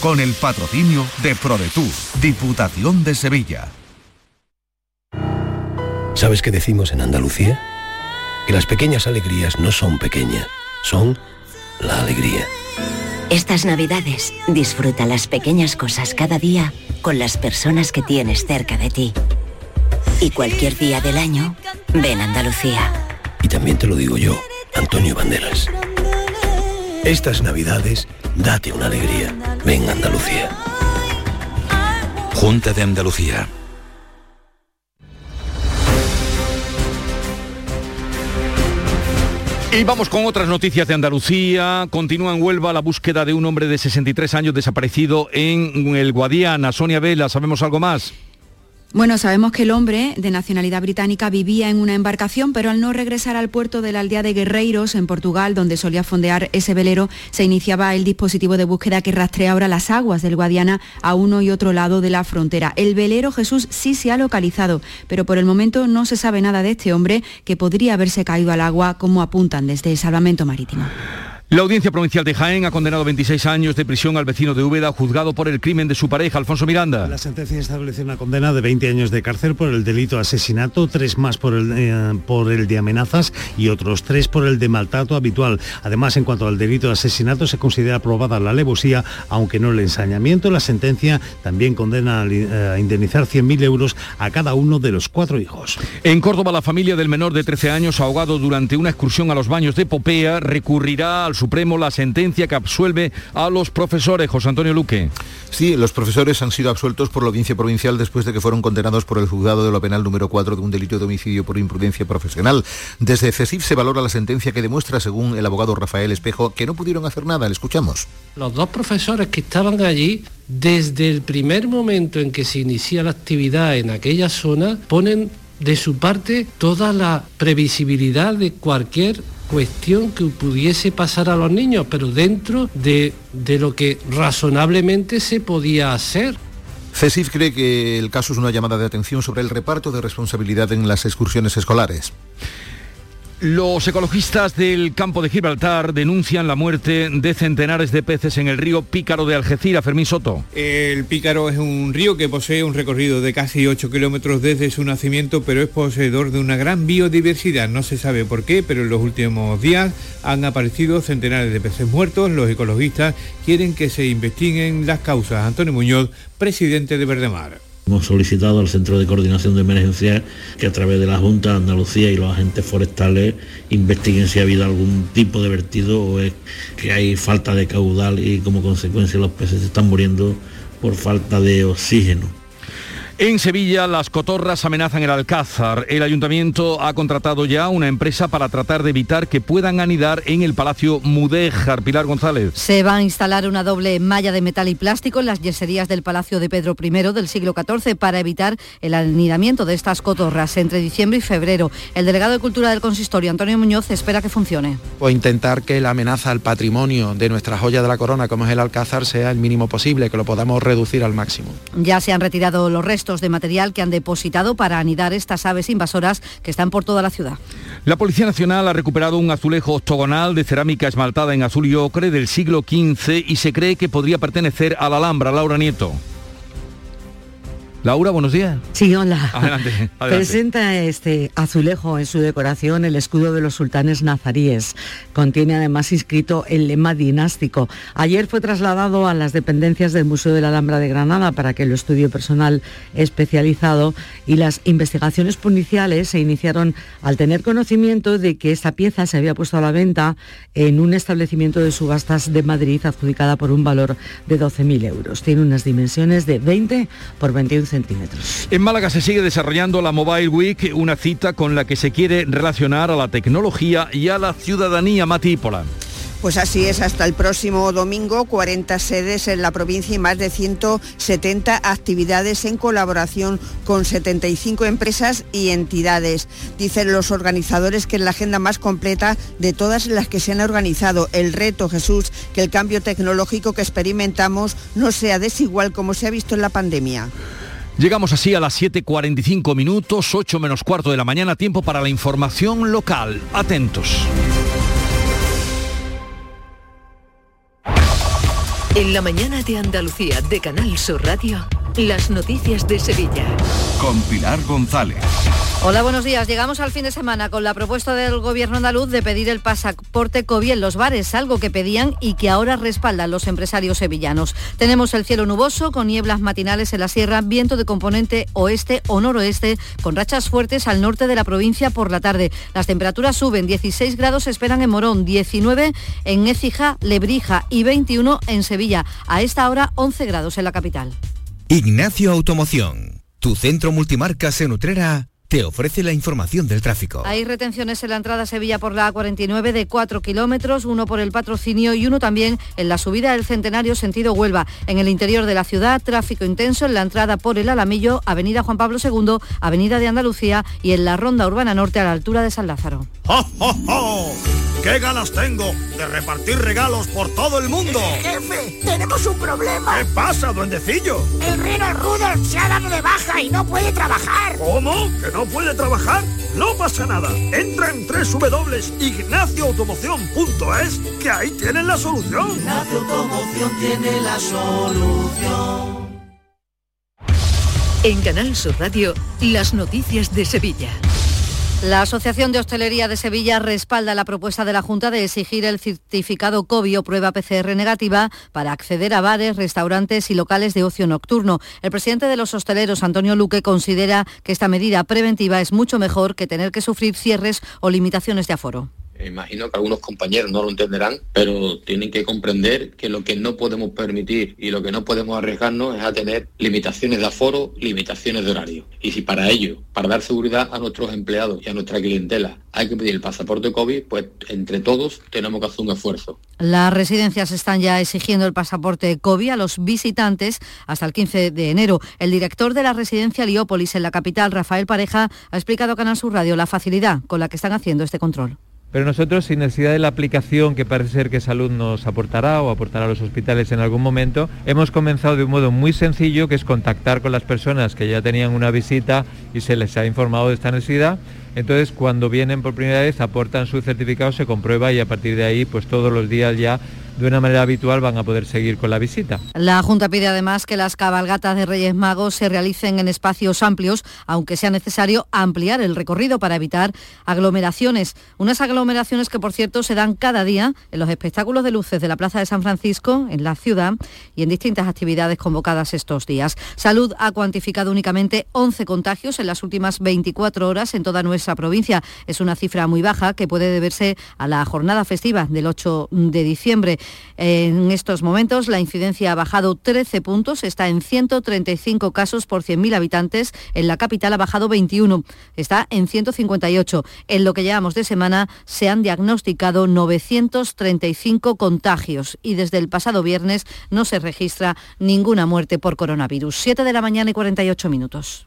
[SPEAKER 50] Con el patrocinio de ProDetour, Diputación de Sevilla.
[SPEAKER 18] ¿Sabes qué decimos en Andalucía? Que las pequeñas alegrías no son pequeñas, son la alegría.
[SPEAKER 51] Estas navidades disfruta las pequeñas cosas cada día con las personas que tienes cerca de ti. Y cualquier día del año, ven Andalucía.
[SPEAKER 18] Y también te lo digo yo, Antonio Banderas. Estas navidades, date una alegría. Ven Andalucía.
[SPEAKER 52] Junta de Andalucía.
[SPEAKER 1] Y vamos con otras noticias de Andalucía. Continúa en Huelva la búsqueda de un hombre de 63 años desaparecido en el Guadiana. Sonia Vela, ¿sabemos algo más?
[SPEAKER 9] Bueno, sabemos que el hombre de nacionalidad británica vivía en una embarcación, pero al no regresar al puerto de la aldea de Guerreiros, en Portugal, donde solía fondear ese velero, se iniciaba el dispositivo de búsqueda que rastrea ahora las aguas del Guadiana a uno y otro lado de la frontera. El velero Jesús sí se ha localizado, pero por el momento no se sabe nada de este hombre que podría haberse caído al agua, como apuntan desde Salvamento Marítimo.
[SPEAKER 1] La Audiencia Provincial de Jaén ha condenado 26 años de prisión al vecino de Úbeda, juzgado por el crimen de su pareja, Alfonso Miranda.
[SPEAKER 53] La sentencia establece una condena de 20 años de cárcel por el delito de asesinato, tres más por el, eh, por el de amenazas y otros tres por el de maltrato habitual. Además, en cuanto al delito de asesinato, se considera aprobada la alevosía, aunque no el ensañamiento. La sentencia también condena a eh, indemnizar 100.000 euros a cada uno de los cuatro hijos.
[SPEAKER 1] En Córdoba, la familia del menor de 13 años, ahogado durante una excursión a los baños de Popea, recurrirá al Supremo la sentencia que absuelve a los profesores. José Antonio Luque.
[SPEAKER 10] Sí, los profesores han sido absueltos por la audiencia provincial después de que fueron condenados por el juzgado de lo penal número 4 de un delito de homicidio por imprudencia profesional. Desde CESIF se valora la sentencia que demuestra, según el abogado Rafael Espejo, que no pudieron hacer nada. Le escuchamos.
[SPEAKER 54] Los dos profesores que estaban allí, desde el primer momento en que se inicia la actividad en aquella zona, ponen de su parte toda la previsibilidad de cualquier cuestión que pudiese pasar a los niños, pero dentro de, de lo que razonablemente se podía hacer.
[SPEAKER 10] CESIF cree que el caso es una llamada de atención sobre el reparto de responsabilidad en las excursiones escolares.
[SPEAKER 1] Los ecologistas del campo de Gibraltar denuncian la muerte de centenares de peces en el río Pícaro de Algeciras. Fermín Soto.
[SPEAKER 7] El Pícaro es un río que posee un recorrido de casi 8 kilómetros desde su nacimiento, pero es poseedor de una gran biodiversidad. No se sabe por qué, pero en los últimos días han aparecido centenares de peces muertos. Los ecologistas quieren que se investiguen las causas. Antonio Muñoz, presidente de Verdemar.
[SPEAKER 55] Hemos solicitado al Centro de Coordinación de Emergencias que a través de la Junta de Andalucía y los agentes forestales investiguen si ha habido algún tipo de vertido o es que hay falta de caudal y como consecuencia los peces se están muriendo por falta de oxígeno.
[SPEAKER 1] En Sevilla, las cotorras amenazan el Alcázar. El ayuntamiento ha contratado ya una empresa para tratar de evitar que puedan anidar en el Palacio Mudéjar. Pilar González.
[SPEAKER 11] Se va a instalar una doble malla de metal y plástico en las yeserías del Palacio de Pedro I del siglo XIV para evitar el anidamiento de estas cotorras entre diciembre y febrero. El delegado de Cultura del Consistorio, Antonio Muñoz, espera que funcione.
[SPEAKER 56] o intentar que la amenaza al patrimonio de nuestra joya de la corona, como es el Alcázar, sea el mínimo posible, que lo podamos reducir al máximo.
[SPEAKER 11] Ya se han retirado los restos de material que han depositado para anidar estas aves invasoras que están por toda la ciudad.
[SPEAKER 1] La Policía Nacional ha recuperado un azulejo octogonal de cerámica esmaltada en azul y ocre del siglo XV y se cree que podría pertenecer a la Alhambra. Laura Nieto. Laura, buenos días.
[SPEAKER 57] Sí, hola. [laughs]
[SPEAKER 1] Adelante, adelante.
[SPEAKER 57] Presenta este azulejo en su decoración el escudo de los sultanes nazaríes. Contiene además inscrito el lema dinástico. Ayer fue trasladado a las dependencias del Museo de la Alhambra de Granada para que lo estudie personal especializado y las investigaciones policiales se iniciaron al tener conocimiento de que esta pieza se había puesto a la venta en un establecimiento de subastas de Madrid adjudicada por un valor de 12.000 euros. Tiene unas dimensiones de 20 por 21 centímetros.
[SPEAKER 1] En Málaga se sigue desarrollando la Mobile Week, una cita con la que se quiere relacionar a la tecnología y a la ciudadanía matípola.
[SPEAKER 58] Pues así es, hasta el próximo domingo, 40 sedes en la provincia y más de 170 actividades en colaboración con 75 empresas y entidades. Dicen los organizadores que es la agenda más completa de todas las que se han organizado. El reto, Jesús, que el cambio tecnológico que experimentamos no sea desigual como se ha visto en la pandemia.
[SPEAKER 1] Llegamos así a las 7.45 minutos, 8 menos cuarto de la mañana, tiempo para la información local. Atentos.
[SPEAKER 59] En la mañana de Andalucía de Canal Sur Radio, las noticias de Sevilla.
[SPEAKER 48] Con Pilar González.
[SPEAKER 11] Hola, buenos días. Llegamos al fin de semana con la propuesta del gobierno andaluz de pedir el pasaporte COVID en los bares, algo que pedían y que ahora respaldan los empresarios sevillanos. Tenemos el cielo nuboso con nieblas matinales en la sierra, viento de componente oeste o noroeste con rachas fuertes al norte de la provincia por la tarde. Las temperaturas suben, 16 grados se esperan en Morón, 19 en Écija, Lebrija y 21 en Sevilla. A esta hora 11 grados en la capital.
[SPEAKER 60] Ignacio Automoción, tu centro multimarcas en Utrera te ofrece la información del tráfico.
[SPEAKER 11] Hay retenciones en la entrada a Sevilla por la A49 de 4 kilómetros, uno por el patrocinio y uno también en la subida del Centenario sentido Huelva. En el interior de la ciudad, tráfico intenso en la entrada por el Alamillo, Avenida Juan Pablo II, Avenida de Andalucía y en la Ronda Urbana Norte a la altura de San Lázaro.
[SPEAKER 61] ¡Oh, oh, oh! qué ganas tengo de repartir regalos por todo el mundo!
[SPEAKER 62] Jefe, tenemos un problema.
[SPEAKER 61] ¿Qué pasa, duendecillo?
[SPEAKER 62] El reno Rudolf se ha dado de baja y no puede trabajar.
[SPEAKER 61] ¿Cómo? ¿Que no puede trabajar? No pasa nada. Entra en www.ignacioautomoción.es que ahí tienen la solución.
[SPEAKER 62] Ignacio Automoción tiene la solución.
[SPEAKER 59] En Canal Sur Radio, las noticias de Sevilla.
[SPEAKER 11] La Asociación de Hostelería de Sevilla respalda la propuesta de la Junta de exigir el certificado COVID o prueba PCR negativa para acceder a bares, restaurantes y locales de ocio nocturno. El presidente de los hosteleros, Antonio Luque, considera que esta medida preventiva es mucho mejor que tener que sufrir cierres o limitaciones de aforo.
[SPEAKER 63] Imagino que algunos compañeros no lo entenderán, pero tienen que comprender que lo que no podemos permitir y lo que no podemos arriesgarnos es a tener limitaciones de aforo, limitaciones de horario. Y si para ello, para dar seguridad a nuestros empleados y a nuestra clientela, hay que pedir el pasaporte COVID, pues entre todos tenemos que hacer un esfuerzo.
[SPEAKER 11] Las residencias están ya exigiendo el pasaporte COVID a los visitantes hasta el 15 de enero. El director de la residencia Liópolis en la capital, Rafael Pareja, ha explicado a Canal Sur Radio la facilidad con la que están haciendo este control.
[SPEAKER 54] Pero nosotros, sin necesidad de la aplicación que parece ser que Salud nos aportará o aportará a los hospitales en algún momento, hemos comenzado de un modo muy sencillo, que es contactar con las personas que ya tenían una visita y se les ha informado de esta necesidad. Entonces, cuando vienen por primera vez, aportan su certificado, se comprueba y a partir de ahí, pues todos los días ya de una manera habitual van a poder seguir con la visita.
[SPEAKER 11] La Junta pide además que las cabalgatas de Reyes Magos se realicen en espacios amplios, aunque sea necesario ampliar el recorrido para evitar aglomeraciones. Unas aglomeraciones que, por cierto, se dan cada día en los espectáculos de luces de la Plaza de San Francisco, en la ciudad, y en distintas actividades convocadas estos días. Salud ha cuantificado únicamente 11 contagios en las últimas 24 horas en toda nuestra provincia. Es una cifra muy baja que puede deberse a la jornada festiva del 8 de diciembre. En estos momentos la incidencia ha bajado 13 puntos, está en 135 casos por 100.000 habitantes. En la capital ha bajado 21, está en 158. En lo que llevamos de semana se han diagnosticado 935 contagios y desde el pasado viernes no se registra ninguna muerte por coronavirus. 7 de la mañana y 48 minutos.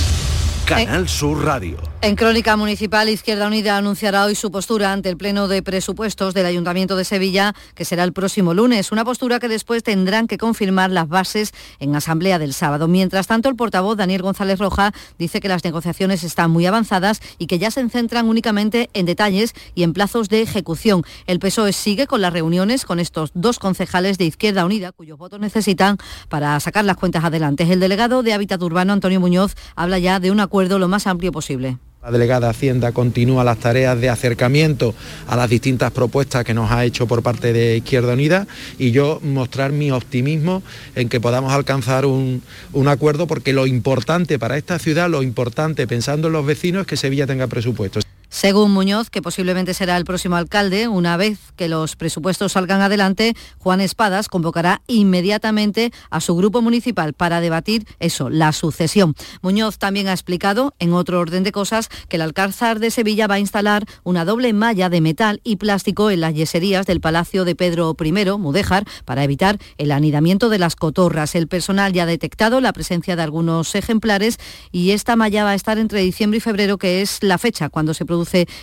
[SPEAKER 64] Canal Sur Radio.
[SPEAKER 11] En Crónica Municipal, Izquierda Unida anunciará hoy su postura ante el Pleno de Presupuestos del Ayuntamiento de Sevilla, que será el próximo lunes. Una postura que después tendrán que confirmar las bases en Asamblea del sábado. Mientras tanto, el portavoz Daniel González Roja dice que las negociaciones están muy avanzadas y que ya se centran únicamente en detalles y en plazos de ejecución. El PSOE sigue con las reuniones con estos dos concejales de Izquierda Unida, cuyos votos necesitan para sacar las cuentas adelante. El delegado de Hábitat Urbano, Antonio Muñoz, habla ya de un acuerdo lo más amplio posible.
[SPEAKER 10] La delegada Hacienda continúa las tareas de acercamiento a las distintas propuestas que nos ha hecho por parte de Izquierda Unida y yo mostrar mi optimismo en que podamos alcanzar un, un acuerdo porque lo importante para esta ciudad, lo importante pensando en los vecinos es que Sevilla tenga presupuestos.
[SPEAKER 11] Según Muñoz, que posiblemente será el próximo alcalde, una vez que los presupuestos salgan adelante, Juan Espadas convocará inmediatamente a su grupo municipal para debatir eso, la sucesión. Muñoz también ha explicado, en otro orden de cosas, que el Alcázar de Sevilla va a instalar una doble malla de metal y plástico en las yeserías del Palacio de Pedro I, Mudéjar, para evitar el anidamiento de las cotorras. El personal ya ha detectado la presencia de algunos ejemplares y esta malla va a estar entre diciembre y febrero, que es la fecha cuando se produce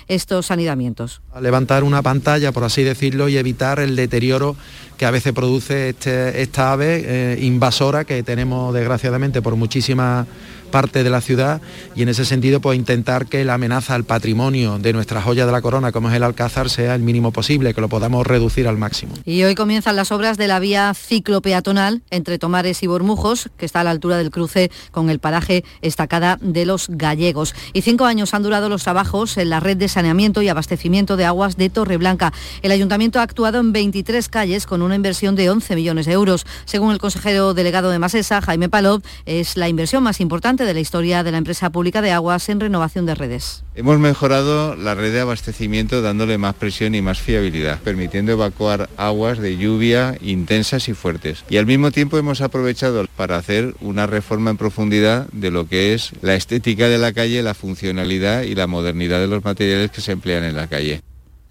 [SPEAKER 11] estos anidamientos.
[SPEAKER 10] A levantar una pantalla, por así decirlo, y evitar el deterioro que a veces produce este, esta ave eh, invasora que tenemos desgraciadamente por muchísimas parte de la ciudad y en ese sentido pues intentar que la amenaza al patrimonio de nuestra joya de la corona como es el Alcázar sea el mínimo posible, que lo podamos reducir al máximo.
[SPEAKER 11] Y hoy comienzan las obras de la vía ciclopeatonal entre Tomares y Bormujos, que está a la altura del cruce con el paraje Estacada de los Gallegos. Y cinco años han durado los trabajos en la red de saneamiento y abastecimiento de aguas de Torreblanca. El ayuntamiento ha actuado en 23 calles con una inversión de 11 millones de euros. Según el consejero delegado de Masesa, Jaime Palop, es la inversión más importante de la historia de la empresa pública de aguas en renovación de redes.
[SPEAKER 65] Hemos mejorado la red de abastecimiento dándole más presión y más fiabilidad, permitiendo evacuar aguas de lluvia intensas y fuertes. Y al mismo tiempo hemos aprovechado para hacer una reforma en profundidad de lo que es la estética de la calle, la funcionalidad y la modernidad de los materiales que se emplean en la calle.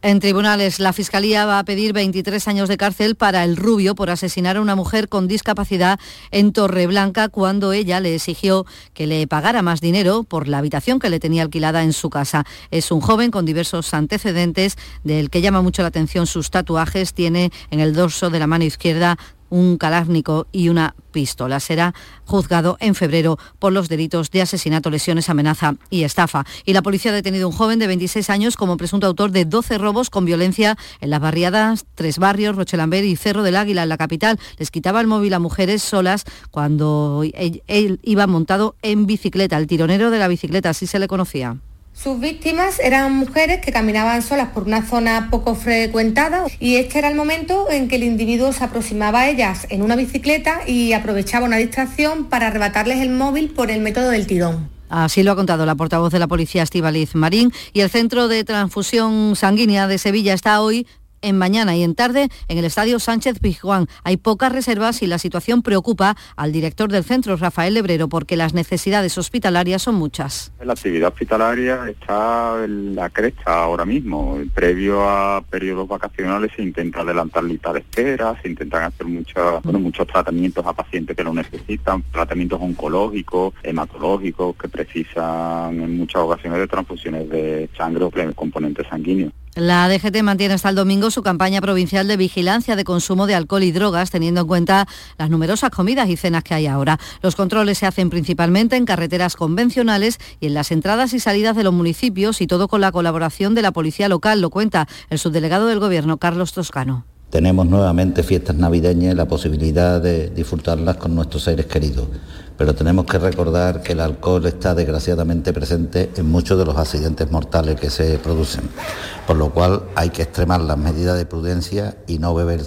[SPEAKER 11] En tribunales, la Fiscalía va a pedir 23 años de cárcel para el rubio por asesinar a una mujer con discapacidad en Torreblanca cuando ella le exigió que le pagara más dinero por la habitación que le tenía alquilada en su casa. Es un joven con diversos antecedentes del que llama mucho la atención sus tatuajes. Tiene en el dorso de la mano izquierda un calárnico y una pistola. Será juzgado en febrero por los delitos de asesinato, lesiones, amenaza y estafa. Y la policía ha detenido a un joven de 26 años como presunto autor de 12 robos con violencia en las barriadas Tres Barrios, Rochelambert y Cerro del Águila, en la capital. Les quitaba el móvil a mujeres solas cuando él, él iba montado en bicicleta. El tironero de la bicicleta, así se le conocía.
[SPEAKER 66] Sus víctimas eran mujeres que caminaban solas por una zona poco frecuentada y este era el momento en que el individuo se aproximaba a ellas en una bicicleta y aprovechaba una distracción para arrebatarles el móvil por el método del tirón.
[SPEAKER 11] Así lo ha contado la portavoz de la policía Estivaliz Marín y el Centro de Transfusión Sanguínea de Sevilla está hoy en mañana y en tarde en el Estadio Sánchez Pizjuán. Hay pocas reservas y la situación preocupa al director del centro, Rafael Lebrero, porque las necesidades hospitalarias son muchas.
[SPEAKER 67] La actividad hospitalaria está en la cresta ahora mismo. Previo a periodos vacacionales se intenta adelantar lista de espera, se intentan hacer muchos, muchos tratamientos a pacientes que lo necesitan, tratamientos oncológicos, hematológicos, que precisan en muchas ocasiones de transfusiones de sangre o componentes sanguíneos.
[SPEAKER 11] La DGT mantiene hasta el domingo su campaña provincial de vigilancia de consumo de alcohol y drogas, teniendo en cuenta las numerosas comidas y cenas que hay ahora. Los controles se hacen principalmente en carreteras convencionales y en las entradas y salidas de los municipios y todo con la colaboración de la policía local, lo cuenta el subdelegado del Gobierno, Carlos Toscano.
[SPEAKER 68] Tenemos nuevamente fiestas navideñas y la posibilidad de disfrutarlas con nuestros seres queridos. Pero tenemos que recordar que el alcohol está desgraciadamente presente en muchos de los accidentes mortales que se producen, por lo cual hay que extremar las medidas de prudencia y no beber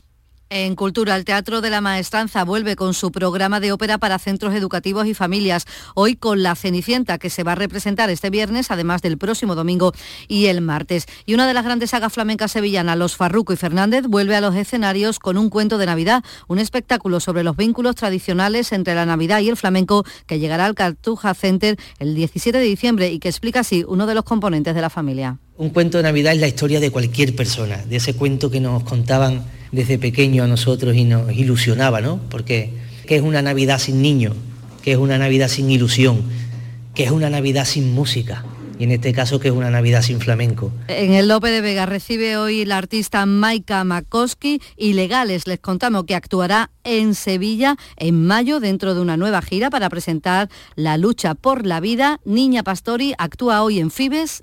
[SPEAKER 11] En Cultura, el Teatro de la Maestranza vuelve con su programa de ópera para centros educativos y familias. Hoy con La Cenicienta, que se va a representar este viernes, además del próximo domingo y el martes. Y una de las grandes sagas flamencas sevillanas, Los Farruco y Fernández, vuelve a los escenarios con un cuento de Navidad, un espectáculo sobre los vínculos tradicionales entre la Navidad y el flamenco que llegará al Cartuja Center el 17 de diciembre y que explica así uno de los componentes de la familia.
[SPEAKER 69] Un cuento de Navidad es la historia de cualquier persona, de ese cuento que nos contaban desde pequeño a nosotros y nos ilusionaba, ¿no? Porque que es una Navidad sin niños, que es una Navidad sin ilusión, que es una Navidad sin música. Y en este caso que es una Navidad sin flamenco.
[SPEAKER 11] En el Lope de Vega recibe hoy la artista Maika Makoski y Legales. Les contamos que actuará en Sevilla en mayo dentro de una nueva gira para presentar La lucha por la vida. Niña Pastori actúa hoy en Fibes.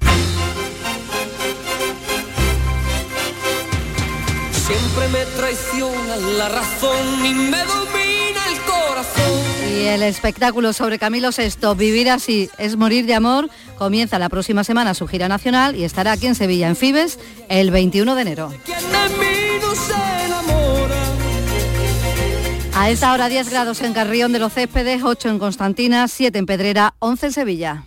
[SPEAKER 70] Siempre me traiciona la razón y me domina el corazón.
[SPEAKER 11] Y el espectáculo sobre Camilo VI, Vivir así es morir de amor, comienza la próxima semana su gira nacional y estará aquí en Sevilla, en Fibes, el 21 de enero. A esta hora 10 grados en Carrión de los Céspedes, 8 en Constantina, 7 en Pedrera, 11 en Sevilla.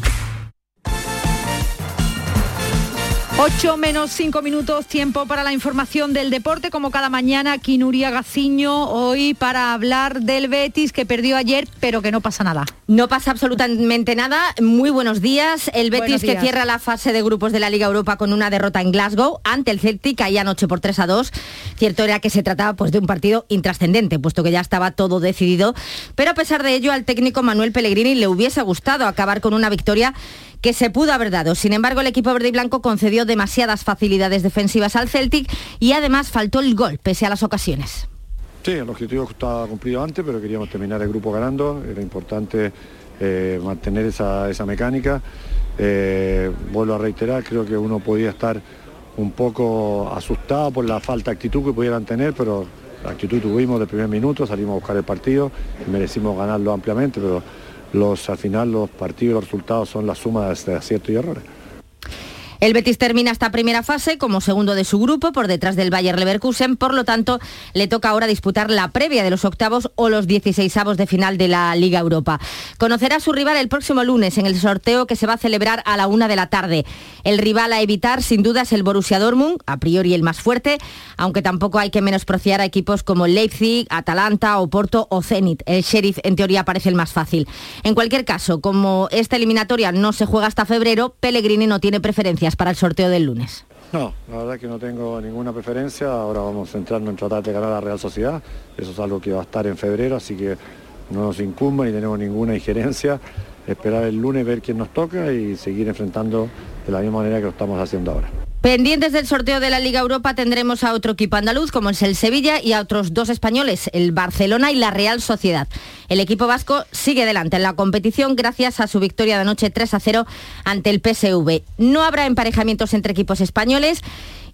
[SPEAKER 11] 8 menos 5 minutos, tiempo para la información del deporte, como cada mañana, aquí Nuria Gaciño, hoy para hablar del Betis que perdió ayer, pero que no pasa nada.
[SPEAKER 4] No pasa absolutamente nada. Muy buenos días. El Betis que cierra la fase de grupos de la Liga Europa con una derrota en Glasgow ante el Celtic, ahí anoche por 3 a 2. Cierto era que se trataba pues, de un partido intrascendente, puesto que ya estaba todo decidido. Pero a pesar de ello, al técnico Manuel Pellegrini le hubiese gustado acabar con una victoria que se pudo haber dado. Sin embargo, el equipo verde y blanco concedió demasiadas facilidades defensivas al Celtic y además faltó el gol, pese a las ocasiones.
[SPEAKER 53] Sí, el objetivo estaba cumplido antes, pero queríamos terminar el grupo ganando. Era importante eh, mantener esa, mecánica. Eh, vuelvo a reiterar, creo que uno podía estar un poco asustado por la falta de actitud que pudieran tener, pero la actitud tuvimos de primer minuto, salimos a buscar el partido y merecimos ganarlo ampliamente, pero los, al final los partidos y los resultados son la suma de aciertos y errores.
[SPEAKER 4] El Betis termina esta primera fase como segundo de su grupo por detrás del Bayer Leverkusen, por lo tanto le toca ahora disputar la previa de los octavos o los 16 de final de la Liga Europa. Conocerá a su rival el próximo lunes en el sorteo que se va a celebrar a la una de la tarde. El rival a evitar sin duda es el Borussia Dortmund, a priori el más fuerte, aunque tampoco hay que menospreciar a equipos como Leipzig, Atalanta, Oporto o Zenit. El Sheriff en teoría parece el más fácil. En cualquier caso, como esta eliminatoria no se juega hasta febrero, Pellegrini no tiene preferencias para el sorteo del lunes?
[SPEAKER 53] No, la verdad que no tengo ninguna preferencia. Ahora vamos a centrarnos en tratar de ganar a la Real Sociedad. Eso es algo que va a estar en febrero, así que no nos incumba ni tenemos ninguna injerencia. Esperar el lunes, ver quién nos toca y seguir enfrentando de la misma manera que lo estamos haciendo ahora.
[SPEAKER 4] Pendientes del sorteo de la Liga Europa tendremos a otro equipo andaluz como es el Sevilla y a otros dos españoles, el Barcelona y la Real Sociedad. El equipo vasco sigue delante en la competición gracias a su victoria de anoche 3 a 0 ante el PSV. No habrá emparejamientos entre equipos españoles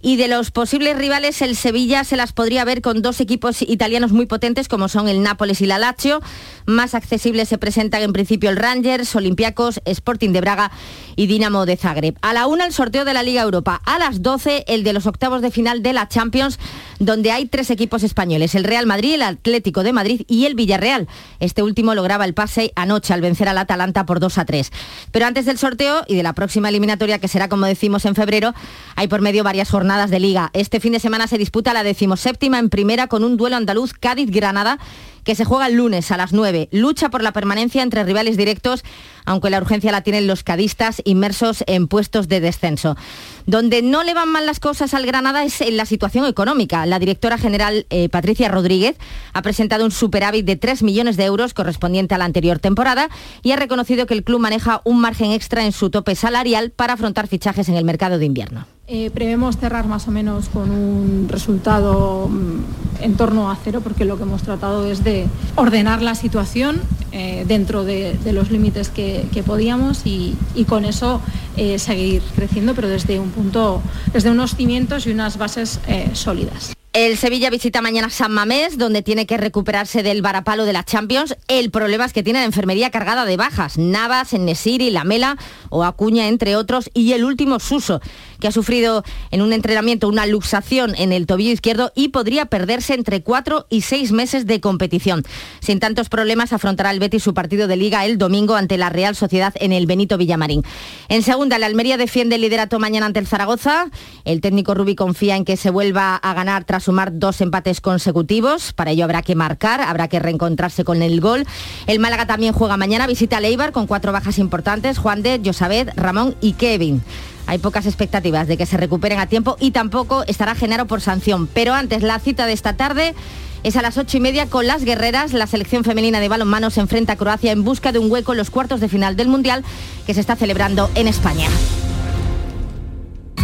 [SPEAKER 4] y de los posibles rivales, el Sevilla se las podría ver con dos equipos italianos muy potentes como son el Nápoles y la Lazio. Más accesibles se presentan en principio el Rangers, Olympiacos, Sporting de Braga y Dinamo de Zagreb. A la una el sorteo de la Liga Europa. A las 12 el de los octavos de final de la Champions, donde hay tres equipos españoles, el Real Madrid, el Atlético de Madrid y el Villarreal. Este último lograba el pase anoche al vencer al Atalanta por 2 a 3. Pero antes del sorteo y de la próxima eliminatoria, que será como decimos en febrero, hay por medio varias jornadas de liga. Este fin de semana se disputa la decimoséptima en primera con un duelo andaluz Cádiz-Granada que se juega el lunes a las 9. Lucha por la permanencia entre rivales directos, aunque la urgencia la tienen los cadistas inmersos en puestos de descenso. Donde no le van mal las cosas al Granada es en la situación económica. La directora general eh, Patricia Rodríguez ha presentado un superávit de 3 millones de euros correspondiente a la anterior temporada y ha reconocido que el club maneja un margen extra en su tope salarial para afrontar fichajes en el mercado de invierno.
[SPEAKER 71] Eh, prevemos cerrar más o menos con un resultado mm,
[SPEAKER 72] en torno a cero porque lo que hemos tratado es de ordenar la situación eh, dentro de, los límites que, podíamos y, con eso eh, seguir creciendo, pero desde un punto, desde unos cimientos y unas bases eh, sólidas.
[SPEAKER 4] El Sevilla visita mañana San Mamés, donde tiene que recuperarse del varapalo de la Champions. El problema es que tiene la enfermería cargada de bajas. Navas, Nesiri, Lamela o Acuña, entre otros, y el último Suso, que ha sufrido en un entrenamiento una luxación en el tobillo izquierdo y podría perderse entre cuatro y seis meses de competición. Sin tantos problemas afrontará el Betis su partido de liga el domingo ante la Real Sociedad en el Benito Villamarín. En segunda, la Almería defiende el liderato mañana ante el Zaragoza. El técnico Rubi confía en que se vuelva a ganar tras sumar dos empates consecutivos. Para ello habrá que marcar, habrá que reencontrarse con el gol. El Málaga también juega mañana, visita a Leibar con cuatro bajas importantes, Juan de, Josabed, Ramón y Kevin. Hay pocas expectativas de que se recuperen a tiempo y tampoco estará Genaro por sanción. Pero antes, la cita de esta tarde es a las ocho y media con las guerreras. La selección femenina de balonmano se enfrenta a Croacia en busca de un hueco en los cuartos de final del Mundial que se está celebrando en España.